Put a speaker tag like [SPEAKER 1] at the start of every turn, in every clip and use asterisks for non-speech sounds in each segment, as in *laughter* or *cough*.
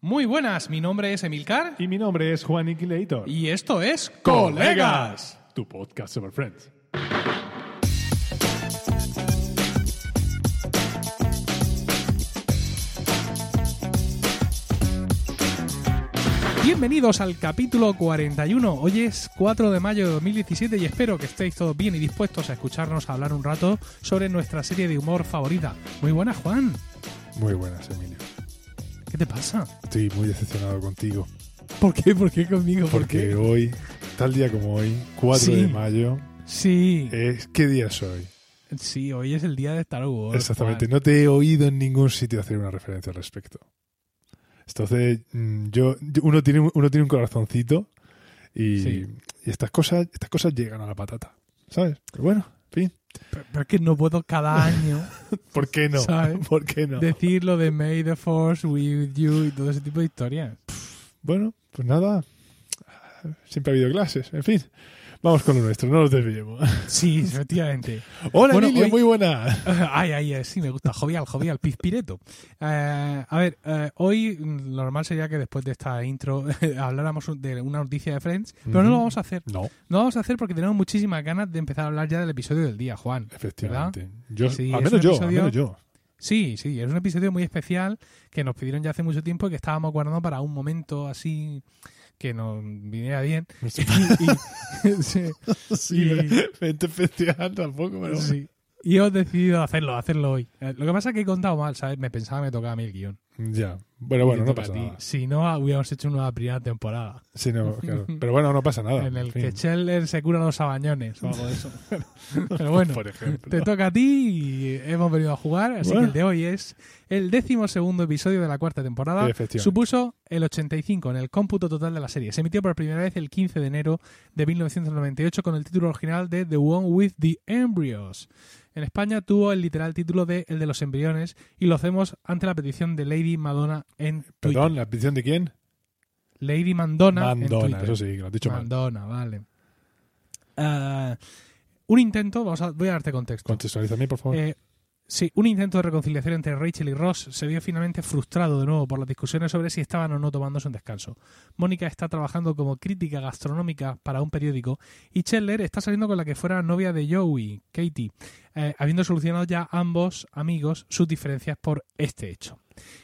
[SPEAKER 1] Muy buenas, mi nombre es Emilcar
[SPEAKER 2] Y mi nombre es Juan Iquilator.
[SPEAKER 1] y esto es Colegas.
[SPEAKER 2] Tu podcast sobre Friends.
[SPEAKER 1] Bienvenidos al capítulo 41. Hoy es 4 de mayo de 2017 y espero que estéis todos bien y dispuestos a escucharnos hablar un rato sobre nuestra serie de humor favorita. Muy buenas, Juan.
[SPEAKER 2] Muy buenas, Emilio.
[SPEAKER 1] ¿Qué te pasa?
[SPEAKER 2] Estoy muy decepcionado contigo.
[SPEAKER 1] ¿Por qué? ¿Por qué conmigo? ¿Por
[SPEAKER 2] Porque
[SPEAKER 1] qué?
[SPEAKER 2] hoy, tal día como hoy, 4
[SPEAKER 1] Sí.
[SPEAKER 2] de mayo,
[SPEAKER 1] Sí,
[SPEAKER 2] es ¿qué día es hoy?
[SPEAKER 1] sí, hoy es el día de Star Wars.
[SPEAKER 2] Exactamente.
[SPEAKER 1] Juan.
[SPEAKER 2] No te he oído en ningún sitio hacer una referencia al respecto. Entonces, mm, yo, uno, tiene, un- uno tiene un corazoncito y,
[SPEAKER 1] Sí.
[SPEAKER 2] y estas, cosas, estas cosas llegan a la patata. ¿Sabes? Pero bueno, en fin.
[SPEAKER 1] Pero, pero es que no puedo cada *laughs* año
[SPEAKER 2] ¿Por qué no?
[SPEAKER 1] ¿Sabes? *laughs*
[SPEAKER 2] ¿Por qué no?
[SPEAKER 1] decir lo de May the Force with you y todo ese tipo de historias.
[SPEAKER 2] Bueno, pues nada. Siempre ha habido clases. En fin. Vamos con lo nuestro, no nos desviemos.
[SPEAKER 1] Sí, efectivamente.
[SPEAKER 2] Hola,
[SPEAKER 1] Bueno,
[SPEAKER 2] Emilio,
[SPEAKER 1] hoy-
[SPEAKER 2] muy buena. *laughs*
[SPEAKER 1] Ay, ay, ay, sí, me gusta. Jovial, jovial, pizpireto. Eh, a ver, eh, hoy mm, lo normal sería que después de esta intro *laughs* habláramos de una noticia de Friends, pero no lo vamos a hacer.
[SPEAKER 2] No,
[SPEAKER 1] No lo vamos a hacer porque tenemos muchísimas ganas de empezar a hablar ya del episodio del día, Juan.
[SPEAKER 2] efectivamente. Yo,
[SPEAKER 1] Sí,
[SPEAKER 2] al menos yo, al menos yo.
[SPEAKER 1] Sí, sí, es un episodio muy especial que nos pidieron ya hace mucho tiempo y que estábamos guardando para un momento así que nos viniera bien. Y- y- *laughs* *laughs* sí, Y-
[SPEAKER 2] tampoco, pero...
[SPEAKER 1] sí. Y hemos decidido hacerlo, hacerlo hoy. Eh, Lo que pasa es que he contado mal, ¿sabes? Me pensaba que me tocaba a mí el guion.
[SPEAKER 2] Ya. Bueno, bueno, no pasa nada.
[SPEAKER 1] Si no, hubiéramos hecho una primera temporada
[SPEAKER 2] Sí, no, *laughs* claro. Pero bueno, no pasa nada.
[SPEAKER 1] en el que Scheller se cura los sabañones o algo de eso. *laughs* Pero bueno,
[SPEAKER 2] Por ejemplo.
[SPEAKER 1] te toca a ti y hemos venido a jugar. Así
[SPEAKER 2] Bueno.
[SPEAKER 1] que el de hoy es el décimo segundo episodio de la cuarta temporada. Supuso el 85 en el cómputo total de la serie. Se emitió por primera vez el 15 de enero de 1998 con el título original de The One with the Embryos. En España tuvo el literal título de El de los embriones y lo hacemos ante la petición de Lady Madonna en Twitter.
[SPEAKER 2] Perdón, ¿la petición de quién?
[SPEAKER 1] Lady Mandona. en
[SPEAKER 2] Mandona,
[SPEAKER 1] Twitter.
[SPEAKER 2] eso sí, que lo has dicho mal.
[SPEAKER 1] Mandona, vale. Ah, un intento, vamos a, voy a darte contexto.
[SPEAKER 2] Contextualízame, por favor.
[SPEAKER 1] Eh, sí, un intento de reconciliación entre Rachel y Ross se vio finalmente frustrado de nuevo por las discusiones sobre si estaban o no tomándose un descanso. Mónica está trabajando como crítica gastronómica para un periódico y Chandler está saliendo con la que fuera novia de Joey, Katie, eh, habiendo solucionado ya ambos amigos sus diferencias por este hecho.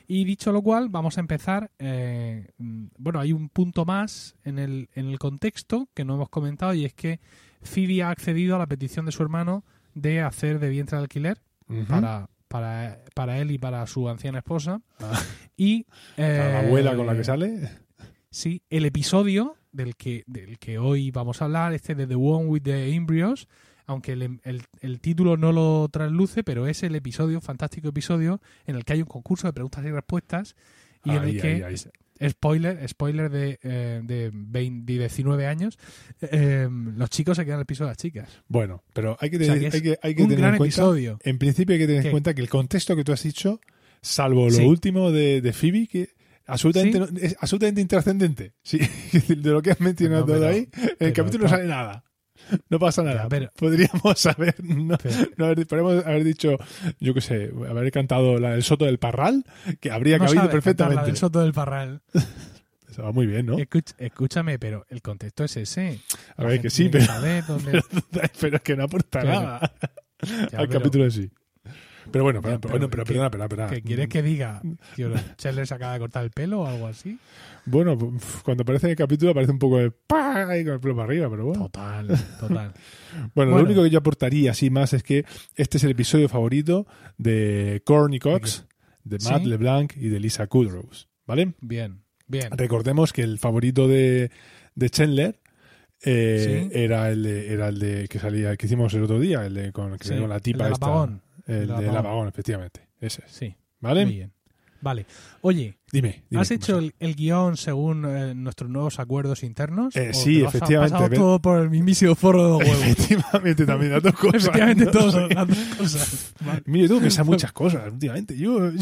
[SPEAKER 1] Y dicho lo cual, vamos a empezar. eh, mm, bueno, hay un punto más en el, en el contexto que no hemos comentado y es que Phoebe ha accedido a la petición de su hermano de hacer de vientre de alquiler para, para, para él y para su anciana esposa.
[SPEAKER 2] Ah.
[SPEAKER 1] Y
[SPEAKER 2] la
[SPEAKER 1] eh,
[SPEAKER 2] abuela con la que sale.
[SPEAKER 1] Sí, el episodio del que, del que hoy vamos a hablar, este de The One with the Embryos, aunque el, el- el título no lo trasluce, pero es el episodio, fantástico episodio, en el que hay un concurso de preguntas y respuestas y en el que,
[SPEAKER 2] ahí, ahí.
[SPEAKER 1] spoiler, spoiler de, eh, de, 20 de 19 años, eh, los chicos se quedan al piso de las chicas.
[SPEAKER 2] Bueno, pero hay que
[SPEAKER 1] O sea,
[SPEAKER 2] tener,
[SPEAKER 1] que
[SPEAKER 2] hay que, hay que
[SPEAKER 1] un
[SPEAKER 2] tener
[SPEAKER 1] gran
[SPEAKER 2] en cuenta...
[SPEAKER 1] episodio.
[SPEAKER 2] En principio hay que tener
[SPEAKER 1] ¿Qué?
[SPEAKER 2] en cuenta que el contexto que tú has dicho, salvo lo
[SPEAKER 1] Sí.
[SPEAKER 2] último de, de Phoebe, que absolutamente
[SPEAKER 1] Sí.
[SPEAKER 2] no- es absolutamente intrascendente. Sí, *laughs* de lo que has mencionado
[SPEAKER 1] No, pero-
[SPEAKER 2] ahí, en el capítulo no sale nada. No pasa nada.
[SPEAKER 1] Pero-
[SPEAKER 2] Podríamos *laughs* haber, no,
[SPEAKER 1] Pero-
[SPEAKER 2] no haber, podríamos haber dicho, yo qué sé, haber cantado la del Soto del Parral, que habría
[SPEAKER 1] no
[SPEAKER 2] cabido
[SPEAKER 1] cantar la
[SPEAKER 2] perfectamente.
[SPEAKER 1] del Soto del Parral.
[SPEAKER 2] Eso va muy bien, ¿no?
[SPEAKER 1] Escuch- escúchame, pero el contexto es ese.
[SPEAKER 2] A ver, que sí, pero,
[SPEAKER 1] saber dónde- *laughs*
[SPEAKER 2] pero es que no aporta
[SPEAKER 1] Claro.
[SPEAKER 2] nada
[SPEAKER 1] Ya,
[SPEAKER 2] al
[SPEAKER 1] pero-
[SPEAKER 2] capítulo en sí. Pero bueno, pero,
[SPEAKER 1] Ya, pero
[SPEAKER 2] bueno, pero
[SPEAKER 1] ¿qué-
[SPEAKER 2] perdona, perdona, perdona.
[SPEAKER 1] ¿Qué quieres que diga? Chandler se acaba de cortar el pelo o algo así?
[SPEAKER 2] Bueno, cuando aparece en el capítulo aparece un poco de ¡pah! con el pelo para arriba, pero bueno.
[SPEAKER 1] Total, total.
[SPEAKER 2] Bueno, *laughs*
[SPEAKER 1] Bueno.
[SPEAKER 2] lo único que yo aportaría así más es que este es el episodio favorito de Courtney Cox, de Matt
[SPEAKER 1] Sí.
[SPEAKER 2] LeBlanc y de Lisa Kudrow, ¿vale?
[SPEAKER 1] Bien, bien.
[SPEAKER 2] Recordemos que el favorito de, de Chandler eh,
[SPEAKER 1] Sí.
[SPEAKER 2] era el de, era el de que salía que hicimos el otro día, el de con, que
[SPEAKER 1] Sí,
[SPEAKER 2] con la
[SPEAKER 1] el
[SPEAKER 2] tipa
[SPEAKER 1] del
[SPEAKER 2] esta. El,
[SPEAKER 1] El
[SPEAKER 2] del
[SPEAKER 1] apagón.
[SPEAKER 2] efectivamente, ese es,
[SPEAKER 1] Sí,
[SPEAKER 2] ¿vale?
[SPEAKER 1] muy bien. Vale. Oye,
[SPEAKER 2] Dime, dime,
[SPEAKER 1] ¿has
[SPEAKER 2] ¿qué
[SPEAKER 1] hecho el, el guion según eh, nuestros nuevos acuerdos internos?
[SPEAKER 2] Eh,
[SPEAKER 1] ¿O
[SPEAKER 2] sí,
[SPEAKER 1] te lo has
[SPEAKER 2] efectivamente,
[SPEAKER 1] pasado todo por el mismísimo forro de los *laughs* huevos.
[SPEAKER 2] Efectivamente, también las *laughs* dos cosas.
[SPEAKER 1] Efectivamente,
[SPEAKER 2] Sí.
[SPEAKER 1] las dos cosas. Vale.
[SPEAKER 2] Mire, tú pensar muchas cosas últimamente. Yo, yo,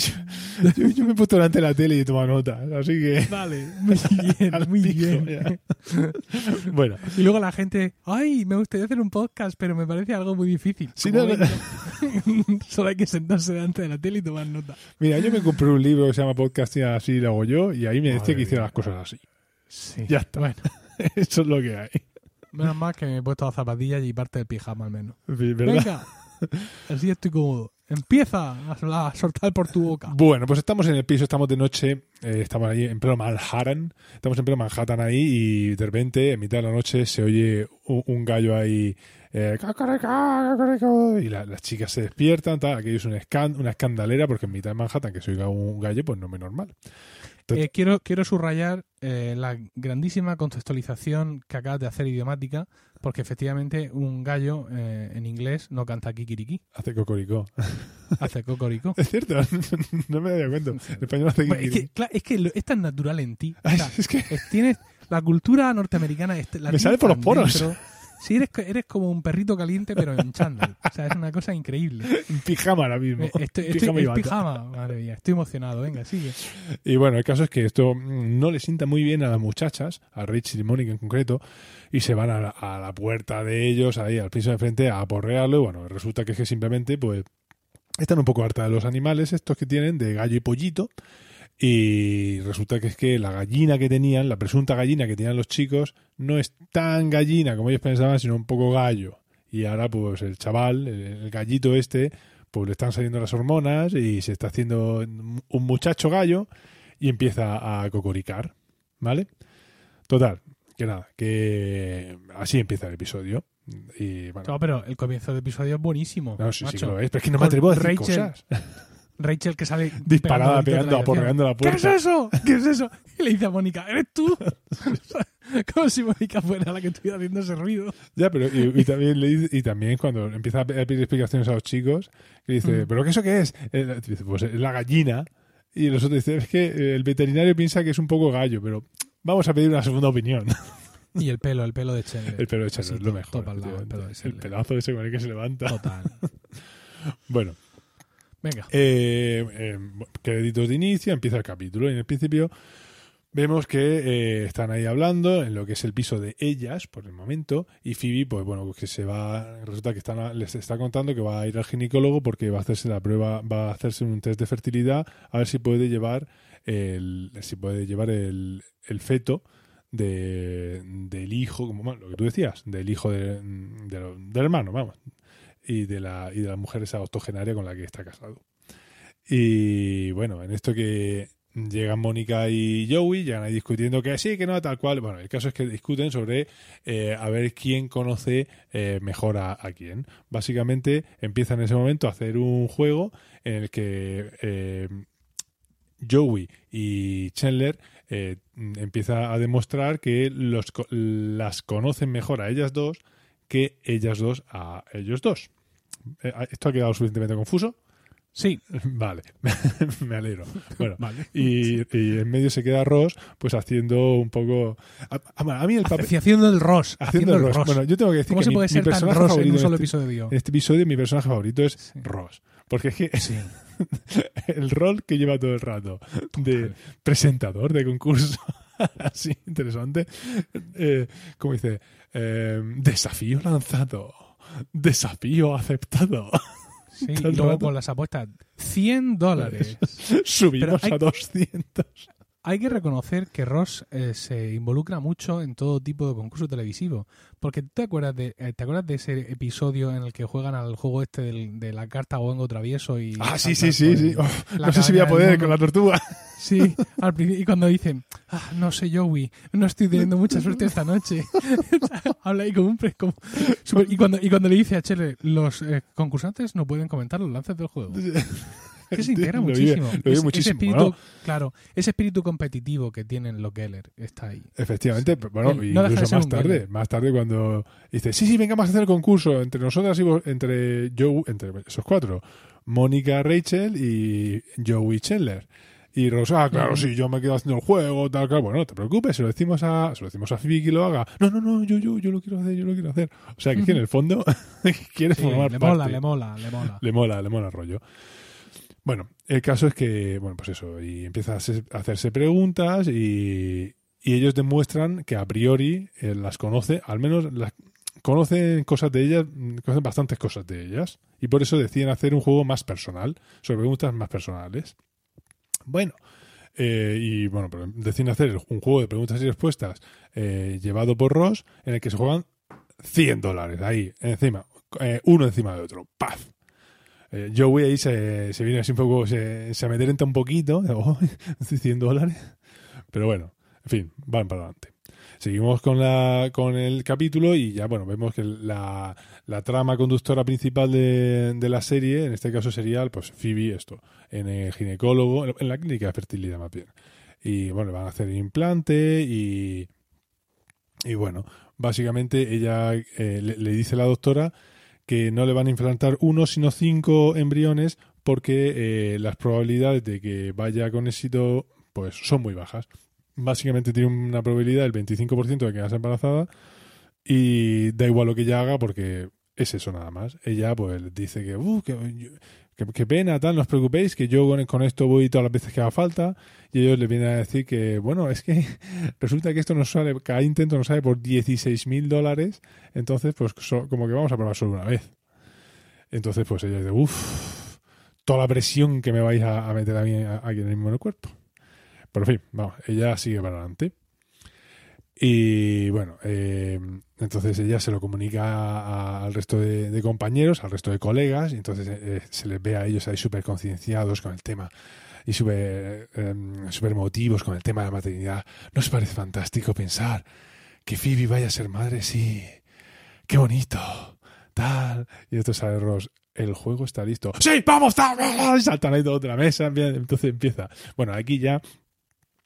[SPEAKER 2] yo- yo me he puesto delante de la tele y he tomado notas, así que... *laughs*
[SPEAKER 1] Vale, muy bien, muy
[SPEAKER 2] pico,
[SPEAKER 1] bien.
[SPEAKER 2] Bueno,
[SPEAKER 1] Y luego la gente, ay, me gustaría hacer un podcast, pero me parece algo muy difícil.
[SPEAKER 2] Sí, no,
[SPEAKER 1] Solo hay que sentarse delante de la tele y tomar nota.
[SPEAKER 2] mira, yo me compré un libro que se llama Podcasting a así lo hago yo, y ahí me decía que hiciera las cosas así.
[SPEAKER 1] Sí.
[SPEAKER 2] Ya está.
[SPEAKER 1] Bueno, *laughs*
[SPEAKER 2] Eso es lo que hay.
[SPEAKER 1] menos mal que me he puesto las zapatillas y parte del pijama al menos.
[SPEAKER 2] ¿Verdad?
[SPEAKER 1] Venga, así estoy cómodo. Empieza a, a soltar por tu boca.
[SPEAKER 2] Bueno, pues estamos en el piso, estamos de noche, eh, estamos ahí en pleno Manhattan, estamos en pleno Manhattan ahí y de repente, en mitad de la noche, se oye un, gallo ahí, eh, y la- las chicas se despiertan, tal, aquello es un escan- una escandalera porque en mitad de Manhattan que se oiga un gallo, pues no es normal.
[SPEAKER 1] Eh, quiero, quiero subrayar eh, la grandísima contextualización que acabas de hacer idiomática, porque efectivamente un gallo eh, en inglés no canta kikiriki,
[SPEAKER 2] Hace cocoricó. *laughs*
[SPEAKER 1] hace cocorico.
[SPEAKER 2] Es cierto, *laughs* no me había cuenta. En español hace
[SPEAKER 1] Bueno, es,
[SPEAKER 2] kikiriki.
[SPEAKER 1] que, es que lo- es tan natural en ti. O
[SPEAKER 2] Ay,
[SPEAKER 1] sea,
[SPEAKER 2] es que
[SPEAKER 1] es- tienes la cultura norteamericana. este- la
[SPEAKER 2] Me sale por los poros.
[SPEAKER 1] dentro. *laughs* Sí, eres, eres como un perrito caliente, pero en chándal. O sea, es una cosa increíble.
[SPEAKER 2] en pijama ahora mismo.
[SPEAKER 1] Eh, Estoy, estoy-
[SPEAKER 2] Pijama
[SPEAKER 1] es pijama, madre mía, estoy emocionado. Venga, sigue.
[SPEAKER 2] Y bueno, el caso es que esto mm, no le sienta muy bien a las muchachas, a Rachel y Mónica en concreto, y se van a la, a la puerta de ellos, ahí al piso de frente, a aporrearlo. Y bueno, resulta que es que simplemente, pues, están un poco hartas de los animales estos que tienen, de gallo y pollito. Y resulta que es que la gallina que tenían, la presunta gallina que tenían los chicos, no es tan gallina como ellos pensaban, sino un poco gallo. Y ahora, pues, el chaval, el, gallito este, pues le están saliendo las hormonas y se está haciendo un muchacho gallo y empieza a cocoricar, ¿vale? Total, que nada, que así empieza el episodio. Y bueno,
[SPEAKER 1] No, pero el comienzo del episodio es buenísimo.
[SPEAKER 2] no, sí, sí que lo es, pero es que no me atrevo a decir
[SPEAKER 1] Rachel,
[SPEAKER 2] cosas. *laughs*
[SPEAKER 1] Rachel que sale
[SPEAKER 2] Disparada,
[SPEAKER 1] pegando de
[SPEAKER 2] aporreando la puerta.
[SPEAKER 1] ¿Qué es eso? ¿Qué es eso? Y le dice a Mónica, ¿eres tú? *laughs* Como si Mónica fuera la que estuviera haciendo ese ruido.
[SPEAKER 2] Ya, pero y, y también le dice- y también cuando empieza a pedir explicaciones a los chicos, que dice,
[SPEAKER 1] Mm.
[SPEAKER 2] ¿pero qué eso qué es? Eh, dice, pues es la gallina. Y los otros dicen, es que el veterinario piensa que es un poco gallo, pero vamos a pedir una segunda opinión. *laughs*
[SPEAKER 1] Y el pelo, el pelo de Chandler.
[SPEAKER 2] El pelo de Chandler es lo mejor.
[SPEAKER 1] lado, el pelo de
[SPEAKER 2] el pelazo ese con el que se levanta.
[SPEAKER 1] Total. *laughs*
[SPEAKER 2] Bueno,
[SPEAKER 1] Venga.
[SPEAKER 2] Eh, eh, créditos de inicio, empieza el capítulo. Y en el principio vemos que eh, están ahí hablando en lo que es el piso de ellas por el momento. Y Phoebe, pues bueno, que se va. Resulta que están, les está contando que va a ir al ginecólogo porque va a hacerse la prueba, va a hacerse un test de fertilidad a ver si puede llevar el, si puede llevar el, el feto. De, del hijo, como lo que tú decías, del hijo de- de del hermano, vamos, y de la y de la mujer esa octogenaria con la que está casado. Y bueno, en esto que llegan Mónica y Joey, llegan ahí discutiendo que sí, que no, tal cual. Bueno, el caso es que discuten sobre eh, a ver quién conoce eh, mejor a, quién. Básicamente empiezan en ese momento a hacer un juego en el que eh, Joey y Chandler empieza a demostrar que los, las conocen mejor a ellas dos que ellas dos a ellos dos. Eh, ¿Esto ha quedado suficientemente confuso?
[SPEAKER 1] Sí. *laughs*
[SPEAKER 2] Vale, *laughs* me alegro. Bueno,
[SPEAKER 1] Vale.
[SPEAKER 2] y, y en medio se queda Ross, pues haciendo un poco. A, a- mí el papel.
[SPEAKER 1] Haci- Haciendo el Ross. *laughs*
[SPEAKER 2] Haciendo el Ross. Bueno, yo tengo que decir
[SPEAKER 1] ¿Cómo
[SPEAKER 2] que
[SPEAKER 1] se
[SPEAKER 2] mi,
[SPEAKER 1] puede
[SPEAKER 2] mi
[SPEAKER 1] ser tan
[SPEAKER 2] personaje
[SPEAKER 1] Ross en un solo
[SPEAKER 2] en este,
[SPEAKER 1] episodio?
[SPEAKER 2] en este episodio, mi personaje favorito es
[SPEAKER 1] Sí.
[SPEAKER 2] Ross. Porque es que
[SPEAKER 1] Sí.
[SPEAKER 2] el rol que lleva todo el rato de presentador de concurso, *laughs* así interesante, eh, como dice, eh, desafío lanzado, desafío aceptado.
[SPEAKER 1] Sí, y luego con las apuestas. 100 dólares. *laughs*
[SPEAKER 2] Subimos
[SPEAKER 1] hay-
[SPEAKER 2] a 200.
[SPEAKER 1] Hay que reconocer que Ross eh, se involucra mucho en todo tipo de concursos televisivos. Porque ¿tú te acuerdas de, eh, ¿te acuerdas de ese episodio en el que juegan al juego este del- de la carta Oengo travieso? Y
[SPEAKER 2] Ah, sí, sí, sí, sí. Oh, no sé si voy a poder con la tortuga.
[SPEAKER 1] Sí, al principio, y cuando dicen, ah, no sé, Joey, no estoy teniendo mucha suerte esta noche. *laughs* Habla ahí como un... pre- como- super- y, cuando, y cuando le dice a Chele, los eh, concursantes no pueden comentar los lances del juego. *laughs* *laughs* Que se integra
[SPEAKER 2] Lo vive-
[SPEAKER 1] muchísimo.
[SPEAKER 2] lo vive
[SPEAKER 1] Ese-
[SPEAKER 2] muchísimo,
[SPEAKER 1] Ese espíritu,
[SPEAKER 2] ¿no?
[SPEAKER 1] Claro, ese espíritu competitivo que tienen los Geller está ahí.
[SPEAKER 2] Efectivamente, pero bueno,
[SPEAKER 1] Él no
[SPEAKER 2] incluso más tarde,
[SPEAKER 1] Geller.
[SPEAKER 2] más tarde cuando dice, sí, sí, venga, vamos a hacer el concurso entre nosotras y vos, entre Joe, entre esos cuatro, Mónica, Rachel y Joey Chandler. Y Rosa, ah, claro, sí, yo me quedo haciendo el juego, tal, claro. Bueno, no te preocupes, se lo decimos a, se lo decimos a Phoebe que lo haga. No, no, no, yo, yo, yo lo quiero hacer, yo lo quiero hacer. O sea, que, es en el fondo *laughs* quiere
[SPEAKER 1] Sí,
[SPEAKER 2] formar
[SPEAKER 1] le
[SPEAKER 2] parte.
[SPEAKER 1] mola, le mola, le mola.
[SPEAKER 2] Le mola, le mola el rollo. Bueno, el caso es que, bueno, pues eso, y empieza a hacer- a hacerse preguntas y, ellos demuestran que a priori eh, las conoce, al menos las conocen cosas de ellas, conocen bastantes cosas de ellas, y por eso deciden hacer un juego más personal, sobre preguntas más personales. Bueno, eh, y bueno, deciden hacer un juego de preguntas y respuestas eh, llevado por Ross en el que se juegan 100 dólares ahí, encima, eh, uno encima de otro. ¡Paf! Eh, Joey ahí se, se viene así un poco, se, se amedrenta un poquito, oh, *laughs* 100 dólares. Pero bueno, en fin, van para adelante. Seguimos con, la, con el capítulo y ya, bueno, vemos que la, la trama conductora principal de, la serie, en este caso sería, pues, Phoebe, esto, en el ginecólogo, en la clínica de fertilidad más bien. Y bueno, van a hacer implante y, y bueno, básicamente ella eh, le, le dice a la doctora que no le van a implantar uno, sino cinco embriones porque eh, las probabilidades de que vaya con éxito pues son muy bajas. Básicamente tiene una probabilidad del 25% de que quedarse embarazada y da igual lo que ella haga porque es eso nada más. Ella pues dice que, uh, que, que, que pena, tal, no os preocupéis, que yo con, esto voy todas las veces que haga falta y ellos le vienen a decir que, bueno, es que *laughs* resulta que esto nos sale, cada intento nos sale por 16 mil dólares, entonces pues como que vamos a probar solo una vez. Entonces pues ella dice, uff, toda la presión que me vais a, a meter a mí aquí en el mismo cuerpo. Pero en fin, vamos, ella sigue para adelante. Y bueno, eh, entonces ella se lo comunica al resto de, compañeros, al resto de colegas, y entonces eh, se les ve a ellos ahí súper concienciados con el tema y súper eh, súper emotivos con el tema de la maternidad. ¿No os parece fantástico pensar que Phoebe vaya a ser madre? Sí, qué bonito, tal. Y entonces sale Ross, el juego está listo. ¡Sí, vamos! tal, tal", y saltan ahí de la mesa, entonces empieza. Bueno, aquí ya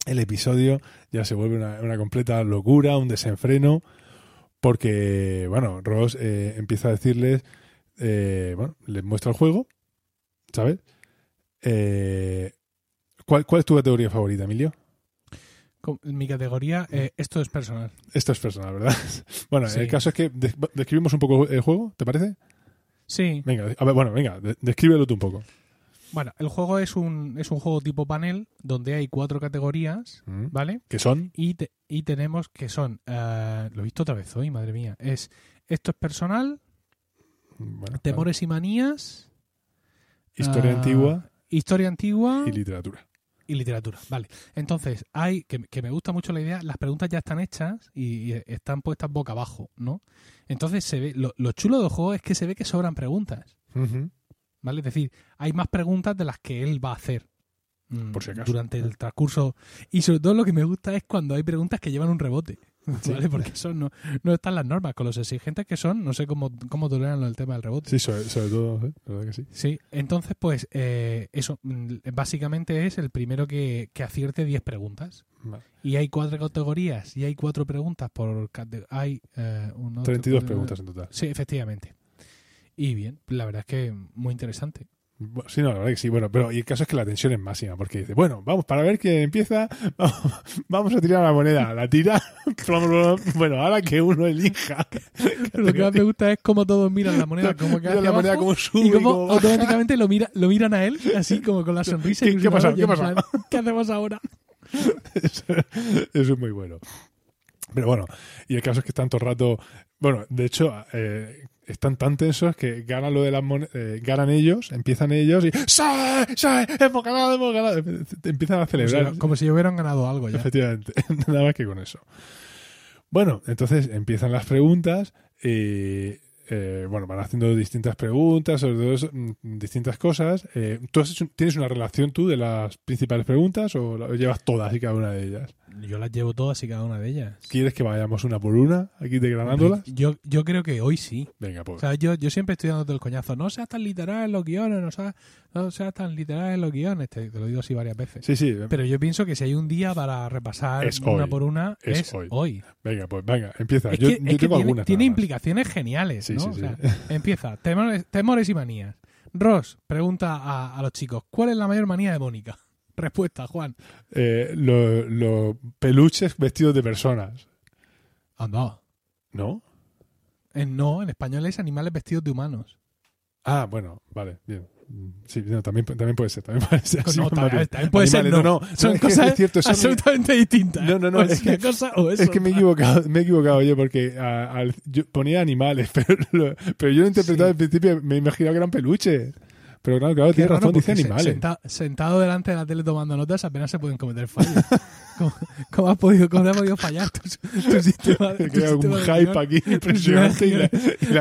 [SPEAKER 2] el episodio ya se vuelve una, una completa locura, un desenfreno, porque, bueno, Ross eh, empieza a decirles, eh, bueno, les muestra el juego, ¿sabes? Eh, ¿cuál, ¿Cuál es tu categoría favorita, Emilio?
[SPEAKER 1] Mi categoría, eh, esto es personal.
[SPEAKER 2] Esto es personal, ¿verdad? *laughs* bueno,
[SPEAKER 1] Sí.
[SPEAKER 2] el caso es que de- describimos un poco el juego, ¿te parece?
[SPEAKER 1] Sí,
[SPEAKER 2] Venga, a ver, bueno, venga, de- descríbelo tú un poco.
[SPEAKER 1] Bueno, el juego es un, es un juego tipo panel donde hay cuatro categorías,
[SPEAKER 2] Mm.
[SPEAKER 1] ¿vale?
[SPEAKER 2] ¿Qué son?
[SPEAKER 1] Y, te- y tenemos que son, eh, lo he visto otra vez hoy, madre mía, es esto es personal,
[SPEAKER 2] Bueno,
[SPEAKER 1] temores y manías.
[SPEAKER 2] Historia
[SPEAKER 1] ah,
[SPEAKER 2] antigua
[SPEAKER 1] historia antigua
[SPEAKER 2] y literatura.
[SPEAKER 1] y literatura. Vale. Entonces, hay que, que me gusta mucho la idea, las preguntas ya están hechas y, y están puestas boca abajo, ¿no? Entonces se ve, lo, lo chulo del juego es que se ve que sobran preguntas. ¿Vale? Es decir, hay más preguntas de las que él va a hacer. mm,
[SPEAKER 2] Por si acaso.
[SPEAKER 1] Durante el transcurso. Y sobre todo lo que me gusta es cuando hay preguntas que llevan un rebote. *laughs*
[SPEAKER 2] Sí.
[SPEAKER 1] ¿Vale? Porque eso no, no están las normas. Con los exigentes que son, no sé cómo, cómo toleran el tema del rebote.
[SPEAKER 2] Sí, sobre, sobre todo, ¿eh? la verdad que sí.
[SPEAKER 1] Sí, entonces pues eh, eso, mm, básicamente es el primero que, que acierte 10 preguntas.
[SPEAKER 2] Vale.
[SPEAKER 1] Y hay cuatro categorías y hay cuatro preguntas por... Hay eh, uno,
[SPEAKER 2] 32
[SPEAKER 1] otro,
[SPEAKER 2] preguntas en total.
[SPEAKER 1] Sí, efectivamente. Y bien, la verdad es que muy interesante.
[SPEAKER 2] Sí, no, la verdad que sí. Bueno, pero y el caso es que la tensión es máxima, porque dice, bueno, vamos, para ver quién empieza, *laughs* vamos, vamos a tirar la moneda. La tira, *laughs* bueno, ahora que uno elija. *laughs*
[SPEAKER 1] Lo que más me gusta es cómo todos miran la moneda como que hacia
[SPEAKER 2] la moneda como sube.
[SPEAKER 1] y cómo
[SPEAKER 2] cómo baja.
[SPEAKER 1] automáticamente lo, mira, lo miran a él, así como con la sonrisa.
[SPEAKER 2] ¿Qué- qué
[SPEAKER 1] ilusionado,
[SPEAKER 2] pasa?
[SPEAKER 1] y
[SPEAKER 2] ¿Qué pasa?
[SPEAKER 1] plan, ¿Qué hacemos ahora?
[SPEAKER 2] Eso, eso es muy bueno. Pero bueno, y el caso es que el rato. Bueno, de hecho, eh, están tan tensos que ganan lo de las monedas, ganan ellos, empiezan ellos y ¡Sí! ¡Sí! ¡Hemos ganado! ¡Hemos ganado! Empiezan a
[SPEAKER 1] Como
[SPEAKER 2] celebrar.
[SPEAKER 1] si, como si hubieran ganado algo ya.
[SPEAKER 2] Efectivamente, *laughs* nada más que con eso. Bueno, entonces empiezan las preguntas y eh, bueno, van haciendo distintas preguntas sobre todo eso, mm, distintas cosas. Eh, ¿Tú has hecho- tienes una relación tú de las principales preguntas o llevas todas y cada una de ellas?
[SPEAKER 1] Yo las llevo todas y cada una de ellas.
[SPEAKER 2] ¿Quieres que vayamos una por una aquí declarándolas?
[SPEAKER 1] Yo, yo creo que hoy sí.
[SPEAKER 2] Venga, pues.
[SPEAKER 1] O sea, yo, yo siempre estoy dándote el coñazo. No seas tan literal en los guiones, no seas, no seas tan literal en los guiones. Te, te lo digo así varias veces.
[SPEAKER 2] Sí, sí,
[SPEAKER 1] Pero yo pienso que si hay un día para repasar
[SPEAKER 2] Es
[SPEAKER 1] una
[SPEAKER 2] hoy.
[SPEAKER 1] por una,
[SPEAKER 2] Es
[SPEAKER 1] es,
[SPEAKER 2] hoy.
[SPEAKER 1] hoy.
[SPEAKER 2] venga, pues venga, empieza.
[SPEAKER 1] Es
[SPEAKER 2] yo
[SPEAKER 1] que,
[SPEAKER 2] yo tengo
[SPEAKER 1] tiene,
[SPEAKER 2] algunas.
[SPEAKER 1] tiene implicaciones geniales,
[SPEAKER 2] Sí,
[SPEAKER 1] ¿no?
[SPEAKER 2] sí,
[SPEAKER 1] O
[SPEAKER 2] sí.
[SPEAKER 1] sea, empieza. Temores, temores y manías. Ross pregunta a, a los chicos, ¿cuál es la mayor manía de Mónica? Respuesta, Juan.
[SPEAKER 2] Eh, Los los peluches vestidos de personas,
[SPEAKER 1] Anda.
[SPEAKER 2] ¿no?
[SPEAKER 1] En, no, en español es animales vestidos de humanos.
[SPEAKER 2] Ah, bueno, vale, bien. Sí, no, también, también puede ser, también puede ser. así
[SPEAKER 1] no,
[SPEAKER 2] más
[SPEAKER 1] también,
[SPEAKER 2] bien.
[SPEAKER 1] también puede ser
[SPEAKER 2] Animales,
[SPEAKER 1] no.
[SPEAKER 2] no,
[SPEAKER 1] Son
[SPEAKER 2] es
[SPEAKER 1] cosas
[SPEAKER 2] es cierto, son-
[SPEAKER 1] absolutamente distintas.
[SPEAKER 2] No, no, no,
[SPEAKER 1] O
[SPEAKER 2] es que-
[SPEAKER 1] cosa o
[SPEAKER 2] Es que me he equivocado, me he equivocado yo porque a- al- yo ponía animales, *laughs* pero, lo- pero yo lo he interpretado
[SPEAKER 1] Sí.
[SPEAKER 2] al principio, me he imaginado que eran peluches. Pero claro, claro,
[SPEAKER 1] Qué
[SPEAKER 2] tiene
[SPEAKER 1] raro,
[SPEAKER 2] razón, dice animales.
[SPEAKER 1] senta- sentado delante de la tele tomando notas apenas se pueden cometer fallos. *laughs* ¿Cómo, cómo has podido, cómo te ha podido fallar tu, tu sistema *laughs* de
[SPEAKER 2] Crea un hype aquí impresionante y la,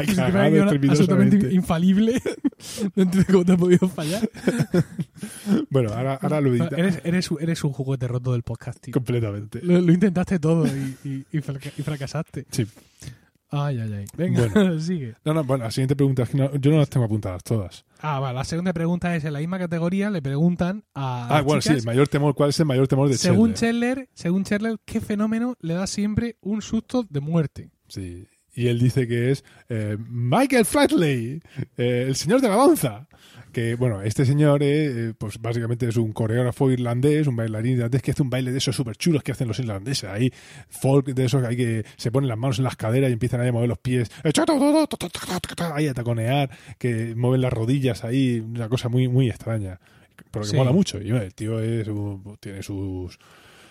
[SPEAKER 2] y la
[SPEAKER 1] absolutamente infalible. *laughs* No entiendo cómo te ha podido fallar.
[SPEAKER 2] Bueno, ahora, ahora lo edita
[SPEAKER 1] Eres, eres, un- eres un juguete roto del podcasting.
[SPEAKER 2] completamente.
[SPEAKER 1] Lo, lo intentaste todo y, y- y fraca- y fracasaste.
[SPEAKER 2] Sí.
[SPEAKER 1] Ay, ay, ay. Venga,
[SPEAKER 2] Bueno.
[SPEAKER 1] sigue.
[SPEAKER 2] No, no, bueno, la siguiente pregunta es que no- yo no las tengo apuntadas todas.
[SPEAKER 1] Ah, va, la segunda pregunta es en la misma categoría, le preguntan a
[SPEAKER 2] Ah, bueno, sí, el mayor temor, ¿cuál es el mayor temor de
[SPEAKER 1] según
[SPEAKER 2] Chandler?
[SPEAKER 1] Chandler, según Chandler, ¿qué fenómeno le da siempre un susto de muerte?
[SPEAKER 2] Sí. Y él dice que es eh, Michael Flatley, eh, el señor de la danza. Que, bueno, este señor, eh, eh, pues básicamente es un coreógrafo irlandés, un bailarín irlandés que hace un baile de esos súper chulos que hacen los irlandeses. Ahí, folk de esos que hay que se ponen las manos en las caderas y empiezan ahí a mover los pies. Ahí a taconear, que mueven las rodillas ahí, una cosa muy, muy extraña. Pero que
[SPEAKER 1] Sí.
[SPEAKER 2] mola mucho. Y bueno, el tío es tiene sus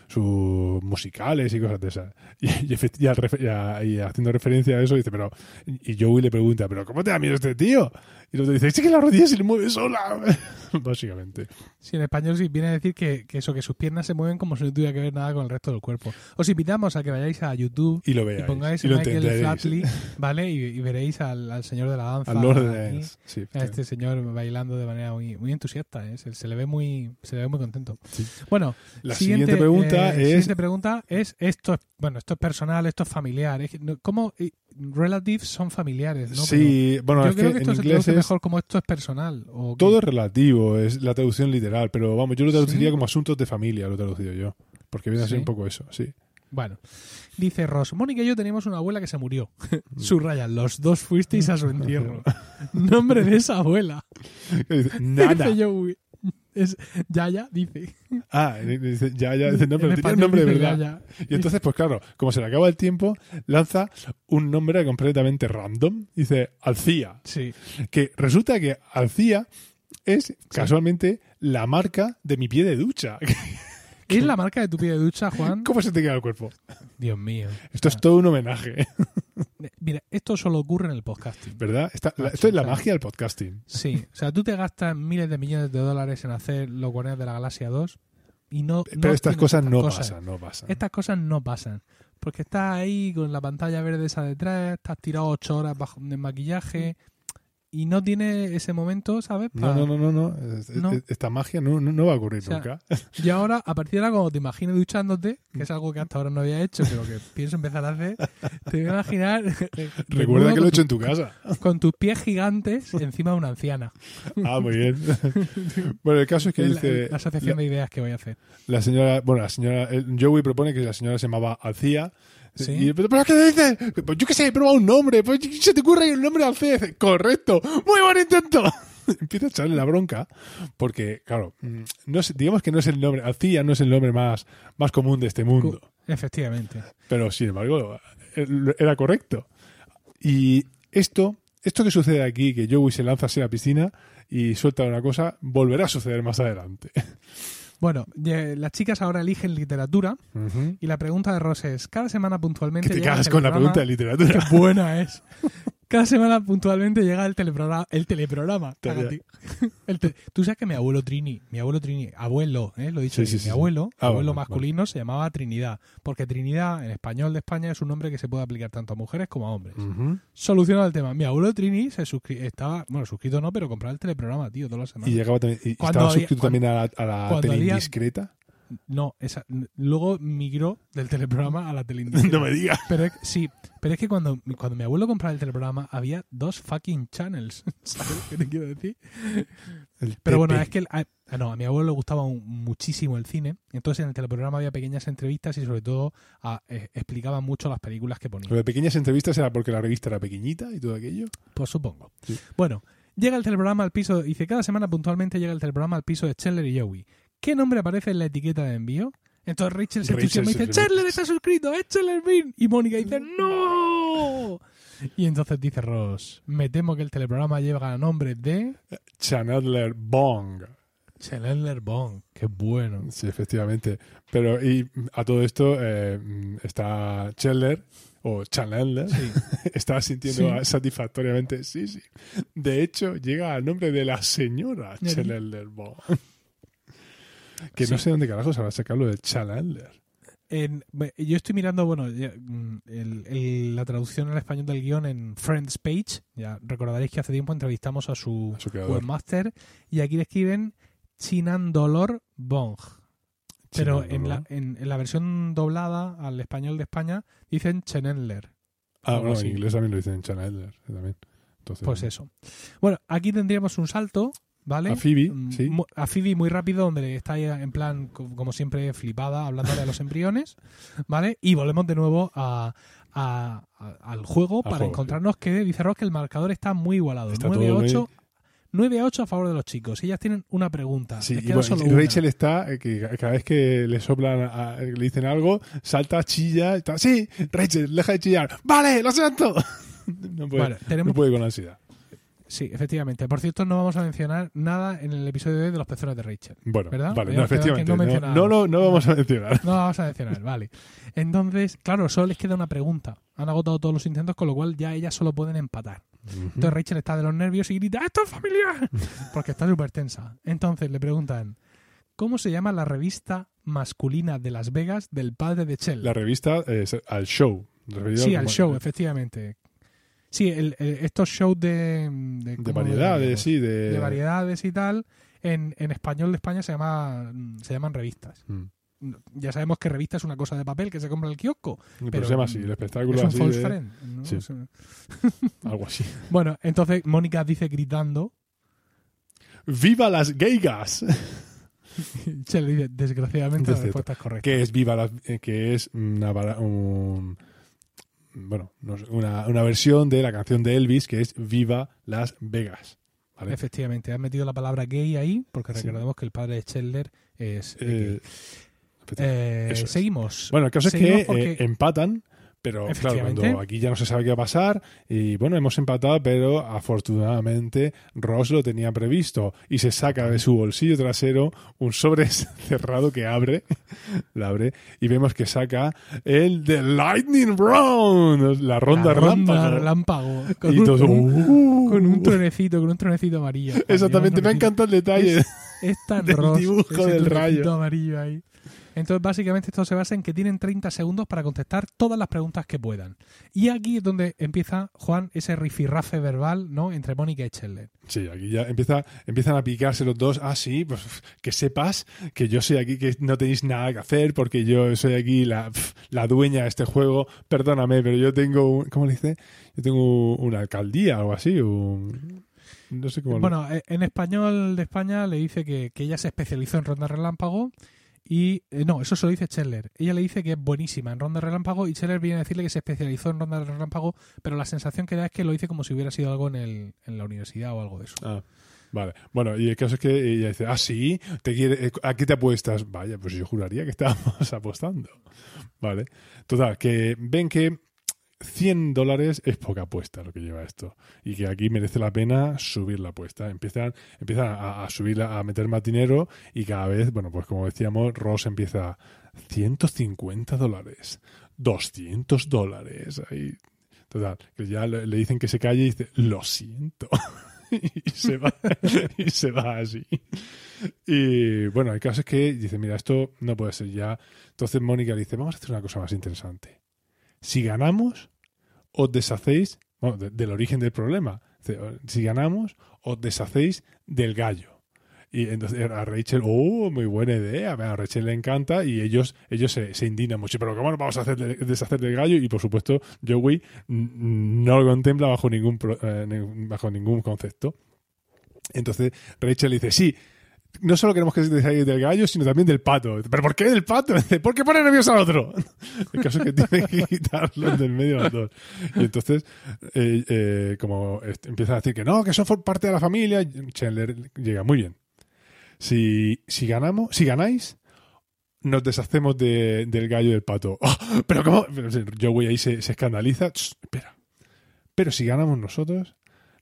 [SPEAKER 2] sus musicales y cosas de esas. Y, y y al y haciendo referencia a eso, dice, pero. Y Joey le pregunta, ¿pero cómo te da miedo este tío? Y otro dice, es que la rodilla se le mueve sola. *laughs* Básicamente.
[SPEAKER 1] Si en español sí viene a decir que, que eso, que sus piernas se mueven como si no tuviera que ver nada con el resto del cuerpo. Os invitamos a que vayáis a YouTube
[SPEAKER 2] Y lo
[SPEAKER 1] y
[SPEAKER 2] veáis.
[SPEAKER 1] pongáis
[SPEAKER 2] y lo
[SPEAKER 1] Michael. Flatley, *laughs* ¿vale? Y, y veréis al, al señor de la danza.
[SPEAKER 2] Al Lord
[SPEAKER 1] aquí.
[SPEAKER 2] Sí,
[SPEAKER 1] a este señor bailando de manera muy, muy entusiasta, ¿eh? se, se le ve muy se le ve muy contento.
[SPEAKER 2] Sí.
[SPEAKER 1] Bueno,
[SPEAKER 2] La siguiente, pregunta
[SPEAKER 1] eh,
[SPEAKER 2] es.
[SPEAKER 1] siguiente pregunta es esto es bueno, esto es personal, esto es familiar, es ¿cómo eh, relatives son familiares, no?
[SPEAKER 2] sí, bueno,
[SPEAKER 1] Pero
[SPEAKER 2] es
[SPEAKER 1] yo creo
[SPEAKER 2] que
[SPEAKER 1] que
[SPEAKER 2] en
[SPEAKER 1] esto se
[SPEAKER 2] inglés es.
[SPEAKER 1] Mejor como esto es personal o
[SPEAKER 2] Todo es relativo, es la traducción literal, pero vamos, yo lo traduciría
[SPEAKER 1] ¿Sí?
[SPEAKER 2] como asuntos de familia, lo he traducido yo. Porque viene a ser
[SPEAKER 1] ¿Sí?
[SPEAKER 2] un poco eso, sí.
[SPEAKER 1] Bueno, dice Ross, Mónica y yo teníamos una abuela que se murió. *laughs* Subraya, los dos fuisteis a su *laughs* entierro. *laughs* Nombre de esa abuela.
[SPEAKER 2] Nada.
[SPEAKER 1] Dice Joey. Es Yaya, dice.
[SPEAKER 2] Ah, dice, ya, ya, dice, no, pero
[SPEAKER 1] En
[SPEAKER 2] un nombre de verdad.
[SPEAKER 1] Yaya.
[SPEAKER 2] Y entonces, pues claro, como se le acaba el tiempo, lanza un nombre completamente random. Dice Alcía.
[SPEAKER 1] Sí.
[SPEAKER 2] Que resulta que Alcía es casualmente la marca de mi pie de ducha. *laughs*
[SPEAKER 1] ¿Es la marca de tu pie de ducha, Juan?
[SPEAKER 2] ¿Cómo se te queda el cuerpo?
[SPEAKER 1] Dios mío.
[SPEAKER 2] Esto es todo un homenaje,
[SPEAKER 1] Mira, esto solo ocurre en el podcasting.
[SPEAKER 2] ¿verdad? Esta- la- esto es la magia del podcasting.
[SPEAKER 1] Sí, o sea, tú te gastas miles de millones de dólares en hacer los Guardianes de la Galaxia 2 y no.
[SPEAKER 2] Pero
[SPEAKER 1] no
[SPEAKER 2] estas cosas
[SPEAKER 1] estas
[SPEAKER 2] no
[SPEAKER 1] cosas.
[SPEAKER 2] pasan, no pasan.
[SPEAKER 1] Estas cosas no pasan. Porque estás ahí con la pantalla verde esa detrás, estás tirado ocho horas bajo de maquillaje y no tiene ese momento, ¿sabes?
[SPEAKER 2] No,
[SPEAKER 1] Pa-
[SPEAKER 2] no, no, no, no.
[SPEAKER 1] No.
[SPEAKER 2] Esta magia no, no, no va a ocurrir
[SPEAKER 1] O sea,
[SPEAKER 2] nunca. *laughs*
[SPEAKER 1] Y ahora, a partir de ahora, cuando te imagines duchándote, que es algo que hasta ahora no había hecho, pero que pienso empezar a hacer, te voy a imaginar. *laughs*
[SPEAKER 2] Recuerda que lo he hecho en
[SPEAKER 1] tu-
[SPEAKER 2] casa.
[SPEAKER 1] Con tus pies gigantes encima de una anciana. *laughs*
[SPEAKER 2] Ah, muy bien. bueno, el caso es que
[SPEAKER 1] Es la,
[SPEAKER 2] dice
[SPEAKER 1] la asociación de ideas que voy a hacer.
[SPEAKER 2] la señora, bueno, la señora, Joey propone que la señora se llamaba Alcía.
[SPEAKER 1] Sí.
[SPEAKER 2] Y, ¿Pero pero qué dices? Pues yo qué sé, he probado un nombre. Pues se te ocurre el nombre Alcía. Y dice, Correcto. Muy buen intento. *laughs* Empieza a echarle la bronca porque, claro, mm, no es- digamos que no es el nombre, Alcía no es el nombre más, más común de este mundo.
[SPEAKER 1] Efectivamente.
[SPEAKER 2] Pero sin embargo, eh, era correcto. Y esto, esto que sucede aquí, que Joey se lanza así a la piscina y suelta una cosa, volverá a suceder más adelante. *laughs*
[SPEAKER 1] Bueno, las chicas ahora eligen literatura y la pregunta de Ross es, cada semana puntualmente...
[SPEAKER 2] Que te cagas con la pregunta de literatura.
[SPEAKER 1] Qué buena es. *laughs* Cada semana puntualmente llega el teleprograma. El teleprograma. *laughs* El te- Tú sabes que mi abuelo Trini, mi abuelo Trini, abuelo, ¿eh? lo he dicho
[SPEAKER 2] Sí,
[SPEAKER 1] bien,
[SPEAKER 2] sí,
[SPEAKER 1] mi
[SPEAKER 2] sí,
[SPEAKER 1] abuelo,
[SPEAKER 2] Ah,
[SPEAKER 1] abuelo
[SPEAKER 2] bueno,
[SPEAKER 1] masculino se llamaba Trinidad, porque Trinidad en español de España es un nombre que se puede aplicar tanto a mujeres como a hombres.
[SPEAKER 2] Ujú.
[SPEAKER 1] Solucionado el tema. Mi abuelo Trini se estaba, bueno, suscrito no, pero compraba el teleprograma, tío, todas las
[SPEAKER 2] Y
[SPEAKER 1] semanas.
[SPEAKER 2] llegaba también. Y estaba
[SPEAKER 1] había-
[SPEAKER 2] suscrito
[SPEAKER 1] cuando-
[SPEAKER 2] también a la, a la
[SPEAKER 1] cuando
[SPEAKER 2] tele
[SPEAKER 1] había-
[SPEAKER 2] indiscreta.
[SPEAKER 1] No, esa, luego migró del teleprograma a la tele indiscreta. *laughs*
[SPEAKER 2] no me digas.
[SPEAKER 1] Pero es, sí, pero es que cuando, cuando mi abuelo compraba el teleprograma había dos fucking channels. *laughs* ¿Sabes qué te quiero decir?
[SPEAKER 2] El
[SPEAKER 1] Pero bueno, es que el- a, ah, no, a mi abuelo le gustaba un- muchísimo el cine. Entonces en el teleprograma había pequeñas entrevistas y sobre todo ah, eh, explicaban mucho las películas que ponía.
[SPEAKER 2] Lo de pequeñas entrevistas era porque la revista era pequeñita y todo aquello.
[SPEAKER 1] Pues supongo.
[SPEAKER 2] Sí.
[SPEAKER 1] Bueno, llega el teleprograma al piso, dice cada semana puntualmente llega el teleprograma al piso de Chandler y Joey. ¿Qué nombre aparece en la etiqueta de envío? Entonces Rachel se entusiasma y dice. Chandler está suscrito, es Chandler Bean. Y Mónica dice, ¡No! Y entonces dice Ross, me temo que el teleprograma lleva a nombre de
[SPEAKER 2] Chandler Bong.
[SPEAKER 1] Chandler Bond. Qué bueno.
[SPEAKER 2] Sí, efectivamente. Pero y a todo esto eh, está Chandler, o Chandler,
[SPEAKER 1] Sí. *laughs*
[SPEAKER 2] estaba sintiendo
[SPEAKER 1] Sí.
[SPEAKER 2] satisfactoriamente. Sí, sí. De hecho, llega al nombre de la señora. Chandler Bond. Que no sé dónde carajo se va a sacar lo de Chandler.
[SPEAKER 1] En- yo estoy mirando, bueno, mm, el- el- la traducción al español del guion en Friends Page. Ya recordaréis que hace tiempo entrevistamos a su,
[SPEAKER 2] A su creador.
[SPEAKER 1] webmaster y aquí le escriben Chinandolor Bong. Pero en la, en, en la versión doblada al español de España dicen Chenendler.
[SPEAKER 2] Ah, bueno,
[SPEAKER 1] así.
[SPEAKER 2] en inglés también lo dicen Chandler. También. Entonces,
[SPEAKER 1] Pues eso. Bueno, aquí tendríamos un salto, ¿vale?
[SPEAKER 2] A Phoebe,
[SPEAKER 1] Mm,
[SPEAKER 2] sí.
[SPEAKER 1] A Phoebe muy rápido, donde está en plan, co- como siempre, flipada, hablándole a los embriones, *laughs* ¿vale? Y volvemos de nuevo a, a- a- al juego
[SPEAKER 2] Al
[SPEAKER 1] para
[SPEAKER 2] juego,
[SPEAKER 1] encontrarnos que dice Ross que el marcador está muy igualado.
[SPEAKER 2] Está
[SPEAKER 1] 9 a
[SPEAKER 2] todo muy-
[SPEAKER 1] 8. 9 a 8 a favor de los chicos. Ellas tienen una pregunta.
[SPEAKER 2] Sí, y
[SPEAKER 1] queda
[SPEAKER 2] bueno,
[SPEAKER 1] solo
[SPEAKER 2] y
[SPEAKER 1] una.
[SPEAKER 2] Rachel está, eh, que cada vez que le soplan, a- le dicen algo, salta, chilla, está, sí, Rachel, deja de chillar, vale, lo siento. *laughs* No puede,
[SPEAKER 1] Vale, tenemos-
[SPEAKER 2] no puede con ansiedad.
[SPEAKER 1] Sí, efectivamente. Por cierto, no vamos a mencionar nada en el episodio de hoy de los pezones de Rachel.
[SPEAKER 2] Bueno,
[SPEAKER 1] ¿Verdad?
[SPEAKER 2] vale, no, efectivamente,
[SPEAKER 1] no
[SPEAKER 2] no, vamos a mencionar.
[SPEAKER 1] No vamos a mencionar, vale. Entonces, claro, solo les queda una pregunta. Han agotado todos los intentos, con lo cual ya ellas solo pueden empatar. Entonces Rachel está de los nervios y grita ¡Esto es familiar! *laughs* Porque está súper tensa. Entonces le preguntan ¿Cómo se llama la revista masculina de Las Vegas del padre de Chell?
[SPEAKER 2] La revista es al show.
[SPEAKER 1] sí, al show, efectivamente. Sí, el- el- estos shows de... De,
[SPEAKER 2] De
[SPEAKER 1] ¿cómo lo
[SPEAKER 2] variedades,
[SPEAKER 1] diríamos?
[SPEAKER 2] sí, de...
[SPEAKER 1] De variedades y tal. En, en español de España se, llama, se llaman revistas.
[SPEAKER 2] Mm.
[SPEAKER 1] Ya sabemos que revista es una cosa de papel que se compra en el kiosco.
[SPEAKER 2] Pero,
[SPEAKER 1] Pero,
[SPEAKER 2] se llama así, el espectáculo
[SPEAKER 1] Es un
[SPEAKER 2] así
[SPEAKER 1] false
[SPEAKER 2] de-
[SPEAKER 1] friend. ¿no?
[SPEAKER 2] Sí. *laughs* Algo así. *laughs*
[SPEAKER 1] Bueno, entonces Mónica dice gritando.
[SPEAKER 2] ¡Viva las gaygas! *laughs*
[SPEAKER 1] Chell dice, desgraciadamente la respuesta es correcta.
[SPEAKER 2] que es viva las, eh, que es una un- bueno una, una versión de la canción de Elvis que es Viva Las Vegas ¿vale?
[SPEAKER 1] Efectivamente, han metido la palabra gay ahí, porque
[SPEAKER 2] Sí.
[SPEAKER 1] recordemos que el padre de Chandler es.
[SPEAKER 2] Eh,
[SPEAKER 1] gay. Eh, seguimos.
[SPEAKER 2] bueno el caso es que
[SPEAKER 1] porque-
[SPEAKER 2] eh, empatan pero claro cuando aquí ya no se sabe qué va a pasar y bueno hemos empatado pero afortunadamente Ross lo tenía previsto y se saca de su bolsillo trasero un sobre *laughs* cerrado que abre *laughs* lo abre y vemos que saca el de Lightning Round la ronda,
[SPEAKER 1] La ronda
[SPEAKER 2] relámpago.
[SPEAKER 1] Con,
[SPEAKER 2] Y
[SPEAKER 1] un, un-
[SPEAKER 2] "Uh".
[SPEAKER 1] con un tronecito, con un tronecito amarillo. *laughs*
[SPEAKER 2] Exactamente, me
[SPEAKER 1] tronecito-
[SPEAKER 2] encantado el detalle.
[SPEAKER 1] Es, es tan
[SPEAKER 2] del
[SPEAKER 1] Ross,
[SPEAKER 2] dibujo del
[SPEAKER 1] tronecito
[SPEAKER 2] rayo.
[SPEAKER 1] amarillo ahí. Entonces, básicamente, esto se basa en que tienen 30 segundos para contestar todas las preguntas que puedan. Y aquí es donde empieza, Juan, ese rifirrafe verbal, ¿no? Entre Mónica y Chandler.
[SPEAKER 2] Sí, aquí ya empieza, empiezan a picarse los dos. Ah, sí, pues que sepas que yo soy aquí, que no tenéis nada que hacer porque yo soy aquí la, la dueña de este juego. Perdóname, pero yo tengo, un, ¿cómo le dice? Yo tengo una alcaldía o algo así. Un, no sé cómo.
[SPEAKER 1] Bueno, eh, en español de España le dice que, que ella se especializó en ronda relámpago y... eh, no, eso se lo dice Scheller. Ella le dice que es buenísima en ronda relámpago y Scheller viene a decirle que se especializó en ronda relámpago, pero la sensación que da es que lo dice como si hubiera sido algo en, el, en la universidad o algo de eso.
[SPEAKER 2] Ah, vale. Bueno, y el caso es que ella dice, ah, sí, ¿Te eh, ¿a qué te apuestas? Vaya, pues yo juraría que estábamos *laughs* apostando. Vale. Total, que ven que 100 dólares es poca apuesta lo que lleva esto. Y que aquí merece la pena subir la apuesta. Empiezan, empiezan a, a subir, a meter más dinero y cada vez, bueno, pues como decíamos, Ross empieza 150 dólares, 200 dólares. Ahí. Total, que ya le, dicen que se calle y dice, lo siento. *laughs* y se va *laughs* y se va así. Y bueno, el caso es que dice, mira, esto no puede ser ya. Entonces Mónica le dice, vamos a hacer una cosa más interesante. Si ganamos, os deshacéis del origen del problema. Si ganamos, os deshacéis del gallo. Y entonces a Rachel, oh, muy buena idea. A Rachel le encanta y ellos, ellos se, indignan mucho. Pero ¿cómo nos vamos a hacer de- deshacer del gallo? Y por supuesto, Joey no lo contempla bajo ningún, eh, bajo ningún concepto. Entonces Rachel dice, sí, no solo queremos que se deshaga del gallo, sino también del pato. ¿Pero por qué del pato? *laughs* ¿Por qué pone nervioso al otro? *laughs* El caso es que tiene que *laughs* quitarlo del medio los dos. Y entonces, eh, eh, como empiezan a decir que no, que fue parte de la familia, Chandler llega muy bien. Si, si ganamos, si ganáis, nos deshacemos de- del gallo y del pato. ¡Ah! Pero cómo, Joey ahí se, escandaliza. Espera. Pero si ganamos nosotros,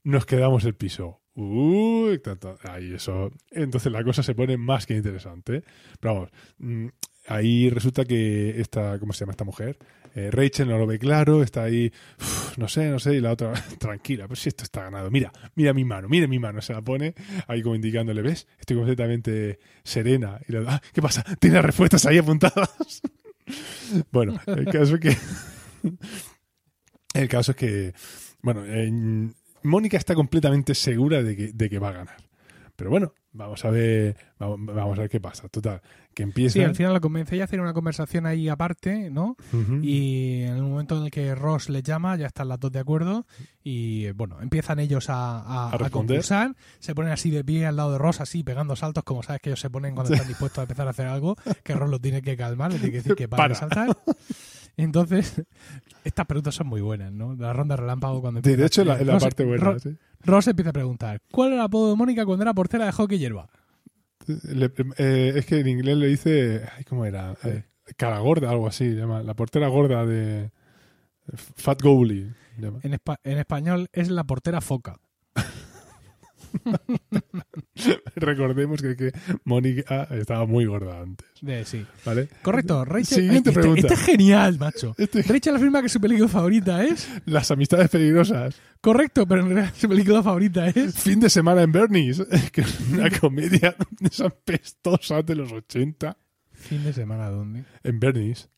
[SPEAKER 2] nos quedamos el piso. Uy, ahí eso. Entonces la cosa se pone más que interesante. Pero vamos, mm, ahí resulta que esta, ¿cómo se llama esta mujer? Eh, Rachel no lo ve claro, está ahí, "Uf, no sé, no sé, y la otra, *laughs* tranquila, pues si esto está ganado, mira, mira mi mano, mira mi mano, se la pone ahí como indicándole, ¿ves? Estoy completamente serena. Y le ah, ¿qué pasa? Tiene las respuestas ahí apuntadas. *laughs* bueno, el caso es que, *laughs* el caso es que, bueno, en- Mónica está completamente segura de que, de que va a ganar. Pero bueno, vamos a ver, vamos, vamos a ver qué pasa. Total, que empieza.
[SPEAKER 1] Sí, al final la convence ella a hacer una conversación ahí aparte, ¿no? Y en el momento en el que Ross les llama, ya están las dos de acuerdo. Y bueno, empiezan ellos a, a-
[SPEAKER 2] A
[SPEAKER 1] a concursar. Se ponen así de pie al lado de Ross, así pegando saltos, como sabes que ellos se ponen cuando están dispuestos a empezar a hacer algo, que Ross lo tiene que calmar, le tiene que decir que *laughs* para, de
[SPEAKER 2] Para.
[SPEAKER 1] saltar. Entonces, estas preguntas son muy buenas, ¿no? La ronda relámpago cuando
[SPEAKER 2] Sí, de
[SPEAKER 1] empieza-
[SPEAKER 2] hecho, la, la
[SPEAKER 1] Ross-
[SPEAKER 2] parte buena.
[SPEAKER 1] Ross,
[SPEAKER 2] ¿sí?
[SPEAKER 1] Ross empieza a preguntar: ¿Cuál era el apodo de Mónica cuando era portera de hockey hierba?
[SPEAKER 2] Le- eh, es que en inglés le dice. ay, ¿Cómo era? Eh, cara gorda, algo así. llama, la portera gorda de. Fat Goalie. llama.
[SPEAKER 1] En, espa- en español es la portera foca. *laughs*
[SPEAKER 2] Recordemos que, que Mónica estaba muy gorda antes.
[SPEAKER 1] De, sí.
[SPEAKER 2] ¿Vale?
[SPEAKER 1] Correcto, Rachel.
[SPEAKER 2] Siguiente
[SPEAKER 1] Ay, este-
[SPEAKER 2] pregunta.
[SPEAKER 1] Este, es genial, macho.
[SPEAKER 2] Este-
[SPEAKER 1] Rachel afirma que su película favorita es.
[SPEAKER 2] las amistades peligrosas.
[SPEAKER 1] Correcto, pero en realidad su película favorita es.
[SPEAKER 2] Fin de semana en Bernie's. *laughs* Que es una comedia de esas pestosas de los 80.
[SPEAKER 1] Fin de semana, ¿dónde?
[SPEAKER 2] En Bernie's.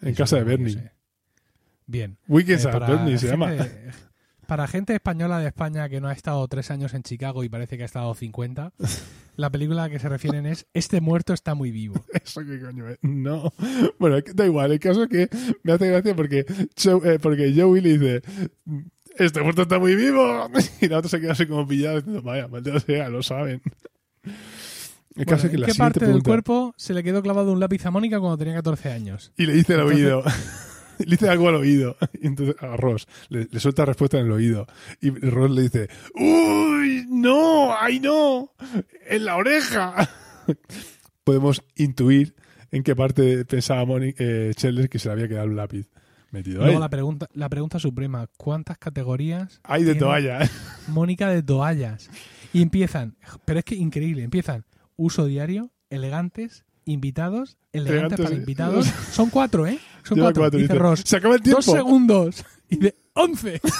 [SPEAKER 2] En
[SPEAKER 1] Eso
[SPEAKER 2] casa de Bernie.
[SPEAKER 1] Bien.
[SPEAKER 2] Weekends
[SPEAKER 1] Eh,
[SPEAKER 2] at Bernie se llama.
[SPEAKER 1] Para gente española de España que no ha estado tres años en Chicago y parece que ha estado 50, *laughs* la película a la que se refieren es Este muerto está muy vivo. *laughs*
[SPEAKER 2] ¿Eso qué coño es? No. Bueno, da igual. El caso es que me hace gracia porque, Joe- eh, porque Joey le dice: Este muerto está muy vivo. *laughs* Y la otra se queda así como pillada diciendo: Vaya, maldito sea, lo saben. El caso
[SPEAKER 1] Bueno,
[SPEAKER 2] es que
[SPEAKER 1] ¿En
[SPEAKER 2] la
[SPEAKER 1] qué parte del cuerpo se le quedó clavado un lápiz a Mónica cuando tenía 14 años?
[SPEAKER 2] Y le dice al oído. *laughs* le dice algo al oído. Y entonces a Ross le, le suelta respuesta en el oído. Y Ross le dice: ¡Uy! ¡No! ¡Ay, no! ¡En la oreja! *laughs* Podemos intuir en qué parte pensaba Moni, eh, que se le había quedado un lápiz metido ahí.
[SPEAKER 1] Luego la pregunta, la pregunta suprema, ¿cuántas categorías
[SPEAKER 2] Hay de
[SPEAKER 1] tiene
[SPEAKER 2] toalla. ¿eh? *laughs*
[SPEAKER 1] Mónica de toallas? Y empiezan, pero es que increíble, empiezan uso diario, elegantes, invitados, elegantes
[SPEAKER 2] Elegantes,
[SPEAKER 1] para invitados. Son cuatro, ¿eh? Son
[SPEAKER 2] Lleva
[SPEAKER 1] cuatro.
[SPEAKER 2] cuatro,
[SPEAKER 1] Dice
[SPEAKER 2] dice,
[SPEAKER 1] Ross.
[SPEAKER 2] Se acaba el tiempo.
[SPEAKER 1] Dos segundos. Y de once. *laughs*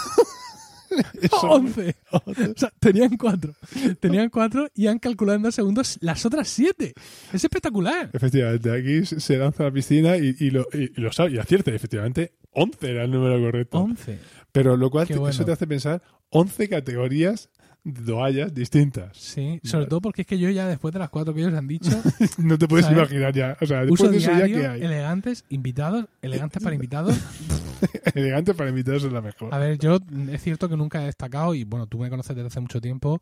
[SPEAKER 1] *laughs*
[SPEAKER 2] Eso-
[SPEAKER 1] once. O sea, tenían cuatro. Tenían cuatro y han calculado en dos segundos las otras siete. Es espectacular.
[SPEAKER 2] Efectivamente, aquí se- lanza a la piscina y, y lo, y, lo sabe, y acierta. Efectivamente, 11 era el número correcto.
[SPEAKER 1] Once.
[SPEAKER 2] Pero lo cual
[SPEAKER 1] Qué
[SPEAKER 2] te-
[SPEAKER 1] bueno.
[SPEAKER 2] eso te hace pensar 11 categorías toallas distintas.
[SPEAKER 1] Sí, sobre todo porque es que yo ya después de las cuatro que ellos han dicho, *laughs*
[SPEAKER 2] No te puedes
[SPEAKER 1] ¿Sabes?
[SPEAKER 2] imaginar ya. O sea, después
[SPEAKER 1] uso
[SPEAKER 2] de eso ya
[SPEAKER 1] diario,
[SPEAKER 2] que hay.
[SPEAKER 1] elegantes, invitados, elegantes para invitados. *laughs*
[SPEAKER 2] Elegante para invitados es la mejor.
[SPEAKER 1] A ver, yo es cierto que nunca he destacado, y bueno, tú me conoces desde hace mucho tiempo,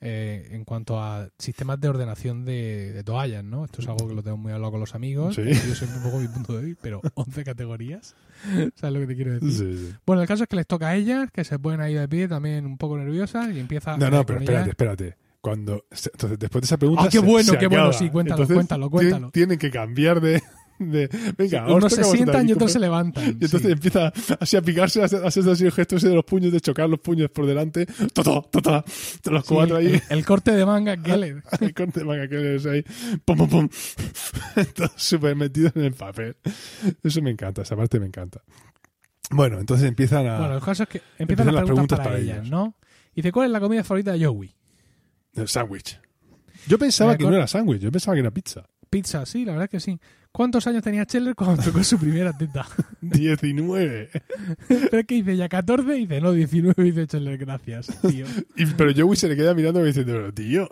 [SPEAKER 1] eh, en cuanto a sistemas de ordenación de, de toallas, ¿no? Esto es algo que lo tengo muy hablado con los amigos.
[SPEAKER 2] Sí.
[SPEAKER 1] Yo siempre un poco mi punto de vista, pero *laughs* 11 categorías. ¿Sabes lo que te quiero decir?
[SPEAKER 2] Sí, sí.
[SPEAKER 1] Bueno, el caso es que les toca a ellas, que se ponen ahí de pie también un poco nerviosas y empieza
[SPEAKER 2] No, no, pero espérate, espérate. Cuando, entonces, después de esa pregunta.
[SPEAKER 1] Ah, qué bueno,
[SPEAKER 2] se
[SPEAKER 1] qué bueno, sí, cuéntalo,
[SPEAKER 2] Entonces,
[SPEAKER 1] cuéntalo, cuéntalo.
[SPEAKER 2] Tienen que cambiar de. De venga,
[SPEAKER 1] Unos
[SPEAKER 2] os
[SPEAKER 1] se sientan y otros se levantan. *laughs*
[SPEAKER 2] Y entonces
[SPEAKER 1] sí.
[SPEAKER 2] empieza así a picarse, a hacer así el gesto ese de los puños, de chocar los puños por delante. ¡Totó! ¡Totó! Los
[SPEAKER 1] Sí,
[SPEAKER 2] cuatro ahí.
[SPEAKER 1] el, el corte de manga Geller. *laughs*
[SPEAKER 2] El corte de manga que les ahí. ¡Pum, pum, pum! *laughs* Todos súper metidos en el papel. Eso me encanta, esa parte me encanta. Bueno, entonces empiezan a.
[SPEAKER 1] Bueno, el caso es que empiezan,
[SPEAKER 2] Empiezan
[SPEAKER 1] las preguntas,
[SPEAKER 2] preguntas
[SPEAKER 1] para,
[SPEAKER 2] para
[SPEAKER 1] ellas. ¿no? Y dice, ¿cuál es la comida favorita de Joey?
[SPEAKER 2] El sándwich. Yo pensaba que no era sándwich, yo pensaba que era pizza.
[SPEAKER 1] Pizza, sí, la verdad que sí. ¿Cuántos años tenía Scheller cuando tocó su primera teta?
[SPEAKER 2] 19. *laughs* *laughs*
[SPEAKER 1] Pero es que dice ya 14 y dice, no, 19, dice Scheller, gracias, tío. *laughs*
[SPEAKER 2] Y, pero Joey se le queda mirando y diciendo, pero tío.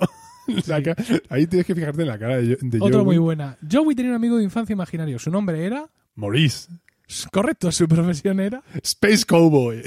[SPEAKER 2] la ahí tienes que fijarte en la cara de, de
[SPEAKER 1] Otra
[SPEAKER 2] Joey.
[SPEAKER 1] muy buena. Joey tenía un amigo de infancia imaginario. Su nombre era...
[SPEAKER 2] Maurice.
[SPEAKER 1] Correcto, su profesión era...
[SPEAKER 2] Space Cowboy.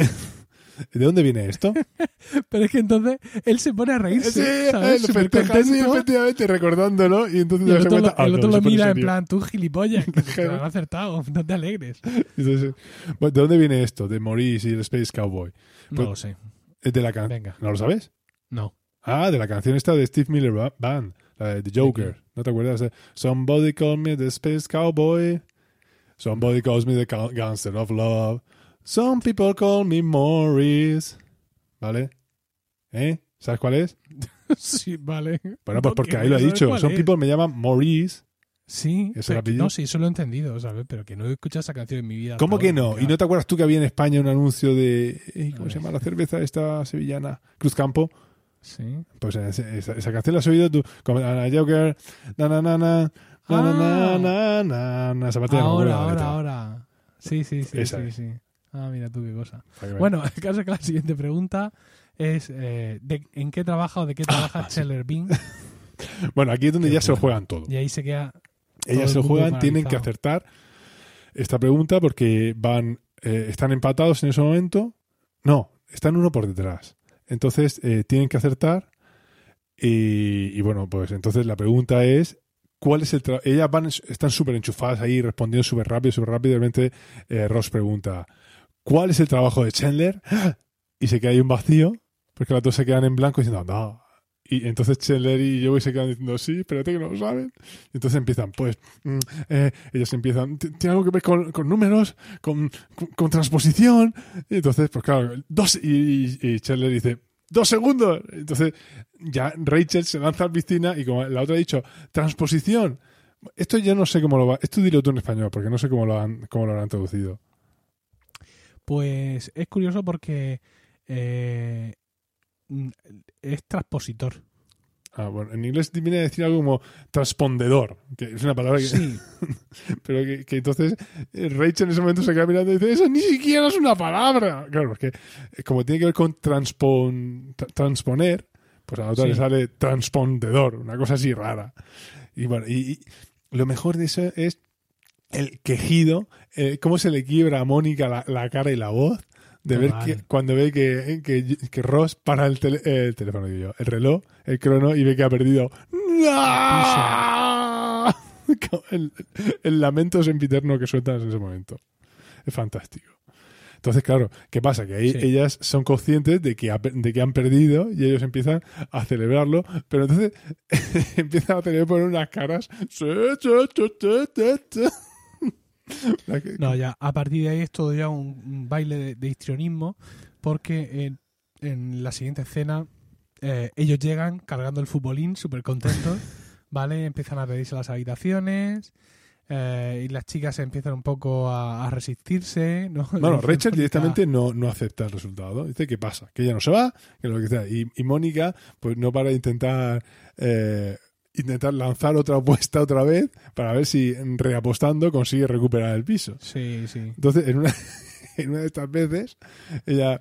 [SPEAKER 2] ¿De dónde viene esto? *laughs*
[SPEAKER 1] Pero es que entonces él se pone a reírse, ¿sabes?
[SPEAKER 2] lo
[SPEAKER 1] Súper
[SPEAKER 2] festeja, sí, efectivamente, recordándolo. Y entonces
[SPEAKER 1] Y el otro, lo,
[SPEAKER 2] ah,
[SPEAKER 1] el
[SPEAKER 2] no,
[SPEAKER 1] otro lo
[SPEAKER 2] se pone
[SPEAKER 1] mira en plan, tú gilipollas, que te lo han acertado, *laughs* no te alegres.
[SPEAKER 2] Entonces, ¿De dónde viene esto? De Maurice y el Space Cowboy.
[SPEAKER 1] No
[SPEAKER 2] Pues-
[SPEAKER 1] lo sé,
[SPEAKER 2] Es de la can-
[SPEAKER 1] venga,
[SPEAKER 2] ¿No lo sabes?
[SPEAKER 1] no.
[SPEAKER 2] Ah, de la canción esta de Steve Miller Ba- Band, la de The Joker. ¿No te acuerdas? Eh, Somebody call me the Space Cowboy. Somebody calls me the Gangster of Love. Some people call me Maurice. ¿Vale? ¿Eh? ¿Sabes cuál es? *laughs*
[SPEAKER 1] Sí, vale.
[SPEAKER 2] Bueno, pues porque ahí lo
[SPEAKER 1] ¿sabes
[SPEAKER 2] dicho. Some
[SPEAKER 1] es?
[SPEAKER 2] people me llaman Maurice.
[SPEAKER 1] Sí,
[SPEAKER 2] ¿Es el
[SPEAKER 1] pero-
[SPEAKER 2] apellido?
[SPEAKER 1] no, sí, eso lo he entendido, ¿sabes? Pero que no he escuchado esa canción en mi vida.
[SPEAKER 2] ¿Cómo que no? ¿Y no te acuerdas tú que había en España un anuncio de. eh, ¿Cómo se llama la cerveza esta sevillana? Cruzcampo.
[SPEAKER 1] Sí.
[SPEAKER 2] Pues esa, esa canción la has oído tú. Como Joker. Na na na na. Na na na na na. na. Esa parte
[SPEAKER 1] Ahora,
[SPEAKER 2] la
[SPEAKER 1] ahora, ahora. Sí, sí, sí,
[SPEAKER 2] Esa
[SPEAKER 1] sí, sí. Ah, mira tú qué cosa. Bueno, *laughs* el caso es que la siguiente pregunta es eh, de, ¿en qué trabaja o de qué trabaja
[SPEAKER 2] Ah.
[SPEAKER 1] Chandler Bing? *laughs*
[SPEAKER 2] Bueno, aquí es donde
[SPEAKER 1] Qué
[SPEAKER 2] ya se lo juegan todo.
[SPEAKER 1] Y ahí se queda
[SPEAKER 2] Ellas se lo juegan, tienen que acertar esta pregunta porque van. eh, están empatados en ese momento. No, están uno por detrás. Entonces eh, tienen que acertar. Y, y bueno, pues entonces la pregunta es. ¿Cuál es el trabajo? Ellas van, están súper enchufadas ahí, respondiendo súper rápido, súper rápido. Y de repente Ross pregunta: ¿Cuál es el trabajo de Chandler? *gasps* Y se queda ahí un vacío, porque las dos se quedan en blanco diciendo: No. Y entonces Chandler y Joey se quedan diciendo: Sí, espérate que no lo saben. Y entonces empiezan: Pues mm, eh, ellos empiezan, "Ti- tiene algo que ver con, con números, con, con, con transposición. Y entonces, pues claro, dos, y, y, y Chandler dice, dos segundos. Entonces ya Rachel se lanza a la piscina y como la otra ha dicho, transposición. Esto ya no sé cómo lo va, esto dilo tú en español, porque no sé cómo lo han, cómo lo habrán traducido.
[SPEAKER 1] Pues es curioso porque eh, mm, es transpositor.
[SPEAKER 2] Ah, bueno, en inglés viene a decir algo como transpondedor, que es una palabra que,
[SPEAKER 1] Sí, *laughs*
[SPEAKER 2] pero que, que entonces eh, Rachel en ese momento se queda mirando y dice, eso ni siquiera es una palabra. Claro, porque eh, como tiene que ver con transpon, tra- transponer, pues a la otra
[SPEAKER 1] Sí.
[SPEAKER 2] le sale transpondedor, una cosa así rara. Y bueno, y, y lo mejor de eso es el quejido, eh, cómo se le quiebra a Mónica la, la cara y la voz. De ver que cuando ve que, que, que Ross para el, tele- eh, el teléfono, digo yo, el reloj, el crono y ve que ha perdido. ¡No! *laughs* El, el lamento sempiterno que sueltan en ese momento. Es fantástico. Entonces, claro, ¿qué pasa? Que ahí
[SPEAKER 1] Sí.
[SPEAKER 2] ellas son conscientes de que, ha- de que han perdido y ellos empiezan a celebrarlo, pero entonces *laughs* empiezan a tener poner unas caras. *laughs*
[SPEAKER 1] no, ya a partir de ahí es todo ya un, un baile de, de histrionismo porque en, en la siguiente escena eh, ellos llegan cargando el futbolín súper contentos, *laughs* ¿vale? Empiezan a pedirse las habitaciones eh, y las chicas empiezan un poco a, a resistirse, ¿no? *laughs*
[SPEAKER 2] Bueno, Rachel directamente no, no acepta el resultado. Dice que pasa, que ella no se va, que lo que sea. Y, y Mónica, pues no para de intentar eh, intentar lanzar otra apuesta otra vez para ver si reapostando consigue recuperar el piso.
[SPEAKER 1] Sí, sí.
[SPEAKER 2] Entonces, en una, en una de estas veces, ella,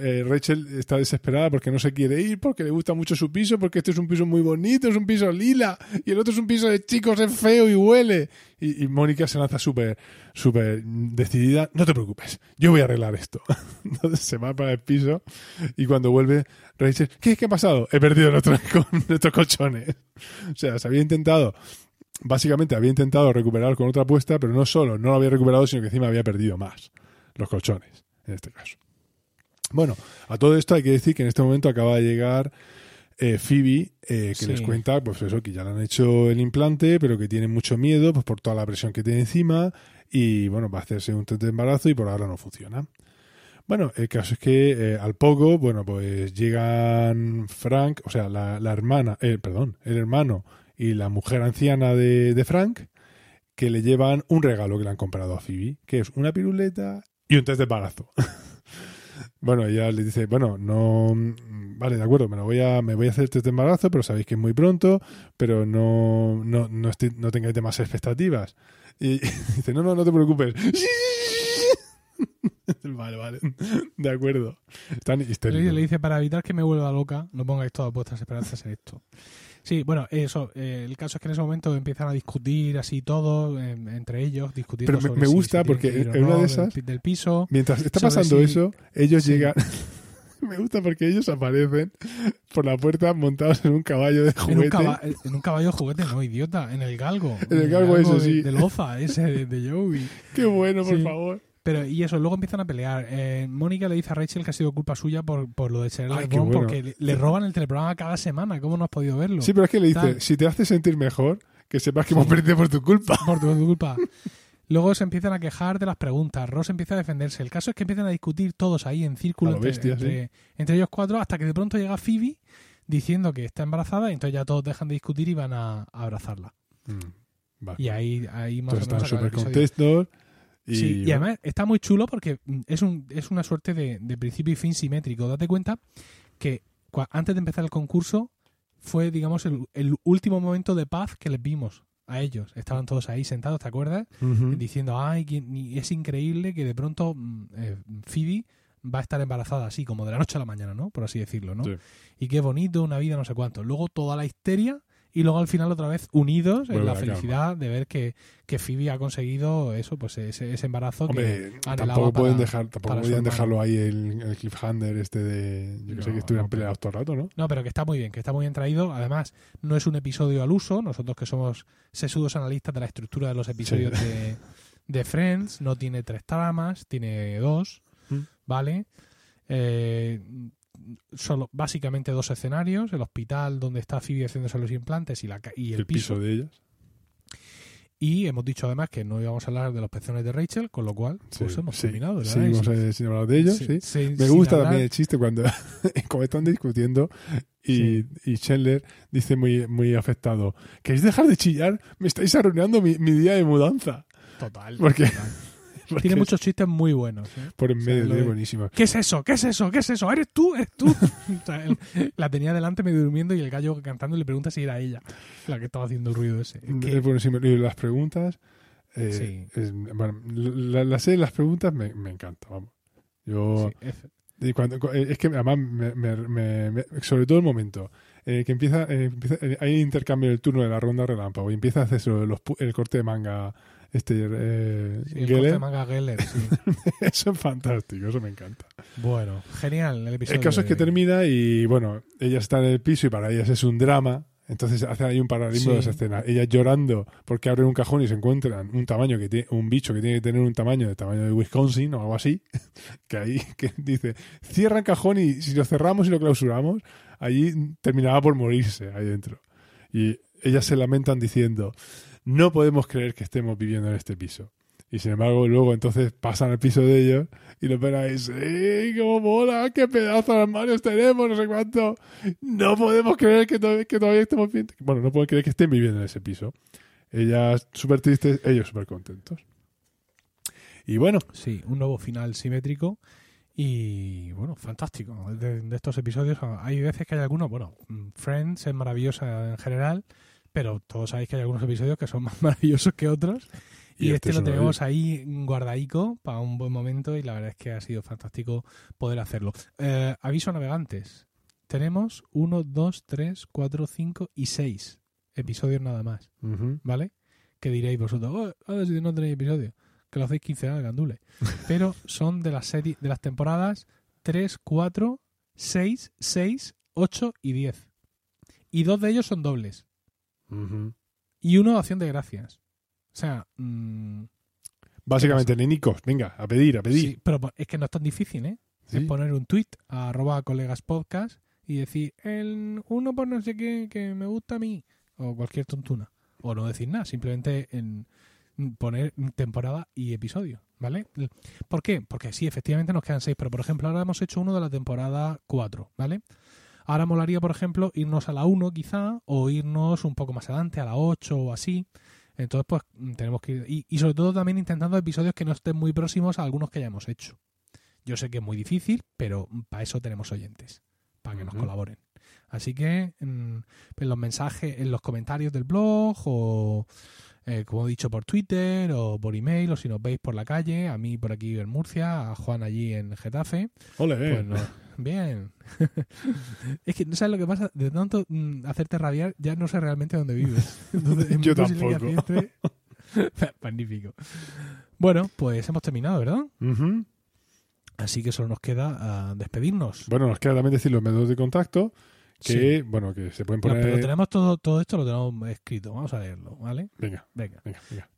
[SPEAKER 2] eh, Rachel está desesperada porque no se quiere ir, porque le gusta mucho su piso, porque este es un piso muy bonito, es un piso lila, y el otro es un piso de chicos, es feo y huele. Y, Mónica se lanza súper, súper decidida, no te preocupes, yo voy a arreglar esto. *laughs* Entonces se va para el piso y cuando vuelve, Rachel, ¿qué, qué ha pasado? He perdido nuestros, *laughs* nuestros colchones. O sea, se había intentado básicamente había intentado recuperar con otra apuesta, pero no solo no lo había recuperado, sino que encima había perdido más los colchones, en este caso. Bueno, a todo esto hay que decir que en este momento acaba de llegar eh, Phoebe, eh, que
[SPEAKER 1] Sí.
[SPEAKER 2] les cuenta, pues eso, que ya le han hecho el implante, pero que tiene mucho miedo, pues por toda la presión que tiene encima, y bueno, va a hacerse un test de embarazo y por ahora no funciona. Bueno, el caso es que eh, al poco, bueno, pues llegan Frank, o sea, la, la hermana, eh, perdón, el hermano y la mujer anciana de, de Frank, que le llevan un regalo que le han comprado a Phoebe, que es una piruleta y un test de embarazo. *laughs* bueno, ella le dice, bueno, no, vale, de acuerdo, me, lo voy a, me voy a hacer el test de embarazo, pero sabéis que es muy pronto, pero no, no, no, estoy- no tengáis demás expectativas. Y *laughs* dice, no, no, no te preocupes. *laughs* vale, vale, de acuerdo. Están histéricos.
[SPEAKER 1] le dice, para evitar que me vuelva loca, no pongáis todas vuestras esperanzas en esto. Sí, bueno, eso. eh, el caso es que en ese momento empiezan a discutir así todos, em, entre ellos, discutiendo
[SPEAKER 2] Pero me-
[SPEAKER 1] sobre
[SPEAKER 2] me
[SPEAKER 1] si
[SPEAKER 2] gusta porque en una de esas-
[SPEAKER 1] del, piso.
[SPEAKER 2] Mientras está pasando
[SPEAKER 1] si-
[SPEAKER 2] eso, ellos
[SPEAKER 1] sí.
[SPEAKER 2] llegan. *laughs* Me gusta porque ellos aparecen por la puerta montados en un caballo de
[SPEAKER 1] En un,
[SPEAKER 2] juguete.
[SPEAKER 1] caba- en un caballo de juguete, no, idiota, en el galgo.
[SPEAKER 2] En el galgo
[SPEAKER 1] de,
[SPEAKER 2] sí.
[SPEAKER 1] De Loza, ese de, de Joey. *laughs*
[SPEAKER 2] Qué bueno, por
[SPEAKER 1] Sí.
[SPEAKER 2] favor.
[SPEAKER 1] Pero, y eso, luego empiezan a pelear. Eh, Mónica le dice a Rachel que ha sido culpa suya por, por lo de ser
[SPEAKER 2] bueno.
[SPEAKER 1] porque le, le roban el teleprograma cada semana. ¿Cómo no has podido verlo?
[SPEAKER 2] Sí, pero es que le dice:
[SPEAKER 1] Tal.
[SPEAKER 2] si te hace sentir mejor, que sepas que hemos perdido por tu culpa.
[SPEAKER 1] Por tu, por tu culpa. Luego se empiezan a quejar de las preguntas. Ross empieza a defenderse. El caso es que empiezan a discutir todos ahí en círculo entre,
[SPEAKER 2] bestia,
[SPEAKER 1] entre- entre ellos cuatro hasta que de pronto llega Phoebe diciendo que está embarazada y entonces ya todos dejan de discutir y van a, a abrazarla.
[SPEAKER 2] Mm.
[SPEAKER 1] Y ahí, ahí más
[SPEAKER 2] Entonces
[SPEAKER 1] o menos
[SPEAKER 2] están súper. Y,
[SPEAKER 1] Sí, y además está muy chulo porque mm, es, un, es una suerte de, de principio y fin simétrico. Date cuenta que antes de empezar el concurso fue, digamos, el, el último momento de paz que les vimos a ellos. Estaban todos ahí sentados, ¿te acuerdas? Diciendo, ay, es increíble que de pronto mm, eh, Phoebe va a estar embarazada así, como de la noche a la mañana, ¿no? Por así decirlo, ¿no?
[SPEAKER 2] Sí.
[SPEAKER 1] Y qué bonito, una vida, no sé cuánto. Luego toda la histeria y luego al final otra vez unidos en la
[SPEAKER 2] calma.
[SPEAKER 1] felicidad de ver que, que Phoebe ha conseguido eso, pues ese, ese embarazo que
[SPEAKER 2] Hombre,
[SPEAKER 1] anhelaba
[SPEAKER 2] tampoco pueden
[SPEAKER 1] para-
[SPEAKER 2] dejar, tampoco podían dejarlo ahí el, el cliffhanger este de yo que sé que estuvieran
[SPEAKER 1] no,
[SPEAKER 2] peleados todo el rato, ¿no?
[SPEAKER 1] No, pero que está muy bien, que está muy bien traído. Además, no es un episodio al uso. Nosotros que somos sesudos analistas de la estructura de los episodios de, *laughs* de Friends, no tiene tres tramas, tiene dos,
[SPEAKER 2] Mm.
[SPEAKER 1] ¿vale? Eh, solo básicamente dos escenarios, el hospital donde está Phoebe haciéndose los implantes y, la, y el,
[SPEAKER 2] el piso de ellas.
[SPEAKER 1] Y hemos dicho además que no íbamos a hablar de los pezones de Rachel, con lo cual
[SPEAKER 2] Sí,
[SPEAKER 1] pues hemos
[SPEAKER 2] sí.
[SPEAKER 1] terminado. análisis.
[SPEAKER 2] eh, sin hablar de ellos, sí. Me gusta
[SPEAKER 1] hablar-
[SPEAKER 2] también el chiste cuando *laughs* como están discutiendo y, y Chandler dice muy, muy afectado, ¿queréis dejar de chillar? Me estáis arruinando mi, mi día de mudanza.
[SPEAKER 1] Total.
[SPEAKER 2] Porque,
[SPEAKER 1] total. *laughs* Tiene muchos chistes muy buenos. ¿eh?
[SPEAKER 2] por en
[SPEAKER 1] o sea,
[SPEAKER 2] medio
[SPEAKER 1] lo
[SPEAKER 2] de buenísimo.
[SPEAKER 1] ¿Qué es eso? ¿Qué es eso? ¿Qué es eso? ¿Eres tú? ¿Eres tú? *laughs* O sea, él la tenía delante medio durmiendo y el gallo cantando le pregunta si era ella la que estaba haciendo el ruido ese. Es
[SPEAKER 2] buenísimo. Y las preguntas, eh,
[SPEAKER 1] Sí.
[SPEAKER 2] es- bueno, la, la serie de las preguntas me, me encanta, vamos. Yo,
[SPEAKER 1] sí, es-
[SPEAKER 2] y cuando, cu- eh, es que además, me, me- me- sobre todo el momento eh, que empieza, eh, empieza- eh, hay intercambio del turno de la ronda relámpago y empieza a hacer eso, los pu- el corte de manga este eh,
[SPEAKER 1] sí, el
[SPEAKER 2] Geller.
[SPEAKER 1] Geller, sí. *laughs*
[SPEAKER 2] eso es fantástico, eso me encanta.
[SPEAKER 1] Bueno, genial el episodio.
[SPEAKER 2] El caso es que termina y bueno, ella está en el piso y para ellas es un drama. Entonces hacen ahí un paralelismo
[SPEAKER 1] Sí.
[SPEAKER 2] de esa escena. Ella llorando porque abren un cajón y se encuentran un tamaño que tiene, un bicho que tiene que tener un tamaño de tamaño de Wisconsin o algo así. *laughs* Que ahí que dice, cierra el cajón y si lo cerramos y lo clausuramos, allí terminaba por morirse ahí dentro. Y ellas se lamentan diciendo, no podemos creer que estemos viviendo en este piso. Y sin embargo, luego entonces pasan al piso de ellos y lo ven ahí, sí, cómo mola, qué pedazo de armarios tenemos, no sé cuánto. No podemos creer que, to- que todavía estemos bien. Bueno, no pueden creer que estén viviendo en ese piso. Ellas súper tristes, ellos súper contentos. Y bueno,
[SPEAKER 1] Sí, un nuevo final simétrico y bueno, fantástico. De, de estos episodios hay veces que hay algunos, bueno, mm, Friends es maravillosa en general, pero todos sabéis que hay algunos episodios que son *laughs* más maravillosos que otros. Y, este,
[SPEAKER 2] es
[SPEAKER 1] lo tenemos ahí guardaico para un buen momento y la verdad es que ha sido fantástico poder hacerlo. Eh, aviso a navegantes. Tenemos uno, dos, tres, cuatro, cinco y seis episodios nada más. ¿vale? Que diréis vosotros, oh, a ver si no tenéis episodio, que lo hacéis quincenal, gandule. *laughs* Pero son de las series, de las temporadas 3, 4, 6, 6, 8 y 10. Y dos de ellos son dobles. Y uno acción de gracias. O sea, mm,
[SPEAKER 2] básicamente, nenicos, venga, a pedir, a pedir.
[SPEAKER 1] sí, pero es que no es tan difícil, ¿eh?
[SPEAKER 2] Sí.
[SPEAKER 1] Es poner un tweet a arroba colegas podcast y decir, el uno por no sé qué que me gusta a mí. O cualquier tontuna. O no decir nada, simplemente en poner temporada y episodio, ¿vale? ¿Por qué? Porque sí, efectivamente nos quedan seis, pero por ejemplo ahora hemos hecho uno de la temporada 4, ¿vale? Ahora molaría, por ejemplo, irnos a la 1 quizá, o irnos un poco más adelante, a la 8 o así. Entonces, pues mm, tenemos que ir. Y, y sobre todo también intentando episodios que no estén muy próximos a algunos que hayamos hecho. Yo sé que es muy difícil, pero para eso tenemos oyentes, para que nos colaboren. Así que mm, en los mensajes, en los comentarios del blog, o eh, como he dicho por Twitter, o por email, o si nos veis por la calle, a mí por aquí en Murcia, a Juan allí en Getafe,
[SPEAKER 2] Ole, eh.
[SPEAKER 1] pues no- bien. *laughs* es que no sabes lo que pasa, de tanto mm, hacerte rabiar, ya no sé realmente dónde vives. *laughs* Entonces,
[SPEAKER 2] Yo tampoco.
[SPEAKER 1] acierte. *laughs* Magnífico. Bueno, pues hemos terminado, ¿verdad? Así que solo nos queda ah, despedirnos.
[SPEAKER 2] Bueno, nos queda también decir los métodos de contacto, que, bueno, que se pueden
[SPEAKER 1] No,
[SPEAKER 2] poner...
[SPEAKER 1] pero tenemos todo, todo esto, lo tenemos escrito. Vamos a leerlo, ¿vale?
[SPEAKER 2] Venga,
[SPEAKER 1] Venga.
[SPEAKER 2] venga, venga.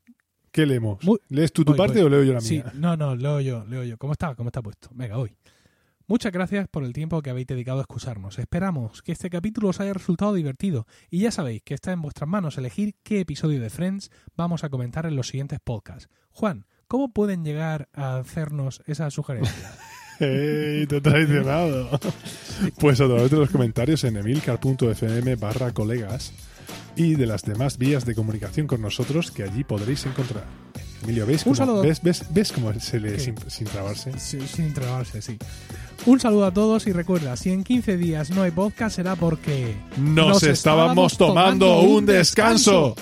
[SPEAKER 2] ¿Qué leemos?
[SPEAKER 1] Muy-
[SPEAKER 2] ¿Lees tú tu
[SPEAKER 1] Voy,
[SPEAKER 2] parte
[SPEAKER 1] voy.
[SPEAKER 2] o leo yo la
[SPEAKER 1] Sí,
[SPEAKER 2] mía?
[SPEAKER 1] no, no, leo yo, leo yo. ¿Cómo está? ¿Cómo está puesto? Venga, hoy. Muchas gracias por el tiempo que habéis dedicado a escucharnos. Esperamos que este capítulo os haya resultado divertido y ya sabéis que está en vuestras manos elegir qué episodio de Friends vamos a comentar en los siguientes podcasts. Juan, ¿cómo pueden llegar a hacernos esa sugerencia? *laughs*
[SPEAKER 2] ¡Ey! Te he traicionado. pues a través de los comentarios en emilcar.fm barra colegas y de las demás vías de comunicación con nosotros que allí podréis encontrar. Emilio, ¿ves
[SPEAKER 1] Un
[SPEAKER 2] cómo,
[SPEAKER 1] saludo.
[SPEAKER 2] ¿ves, ves, ves cómo se lee sin, sin trabarse?
[SPEAKER 1] Sí, sin trabarse, sí. Un saludo a todos y recuerda, si en 15 días no hay podcast será porque
[SPEAKER 2] Nos, estábamos tomando un descanso.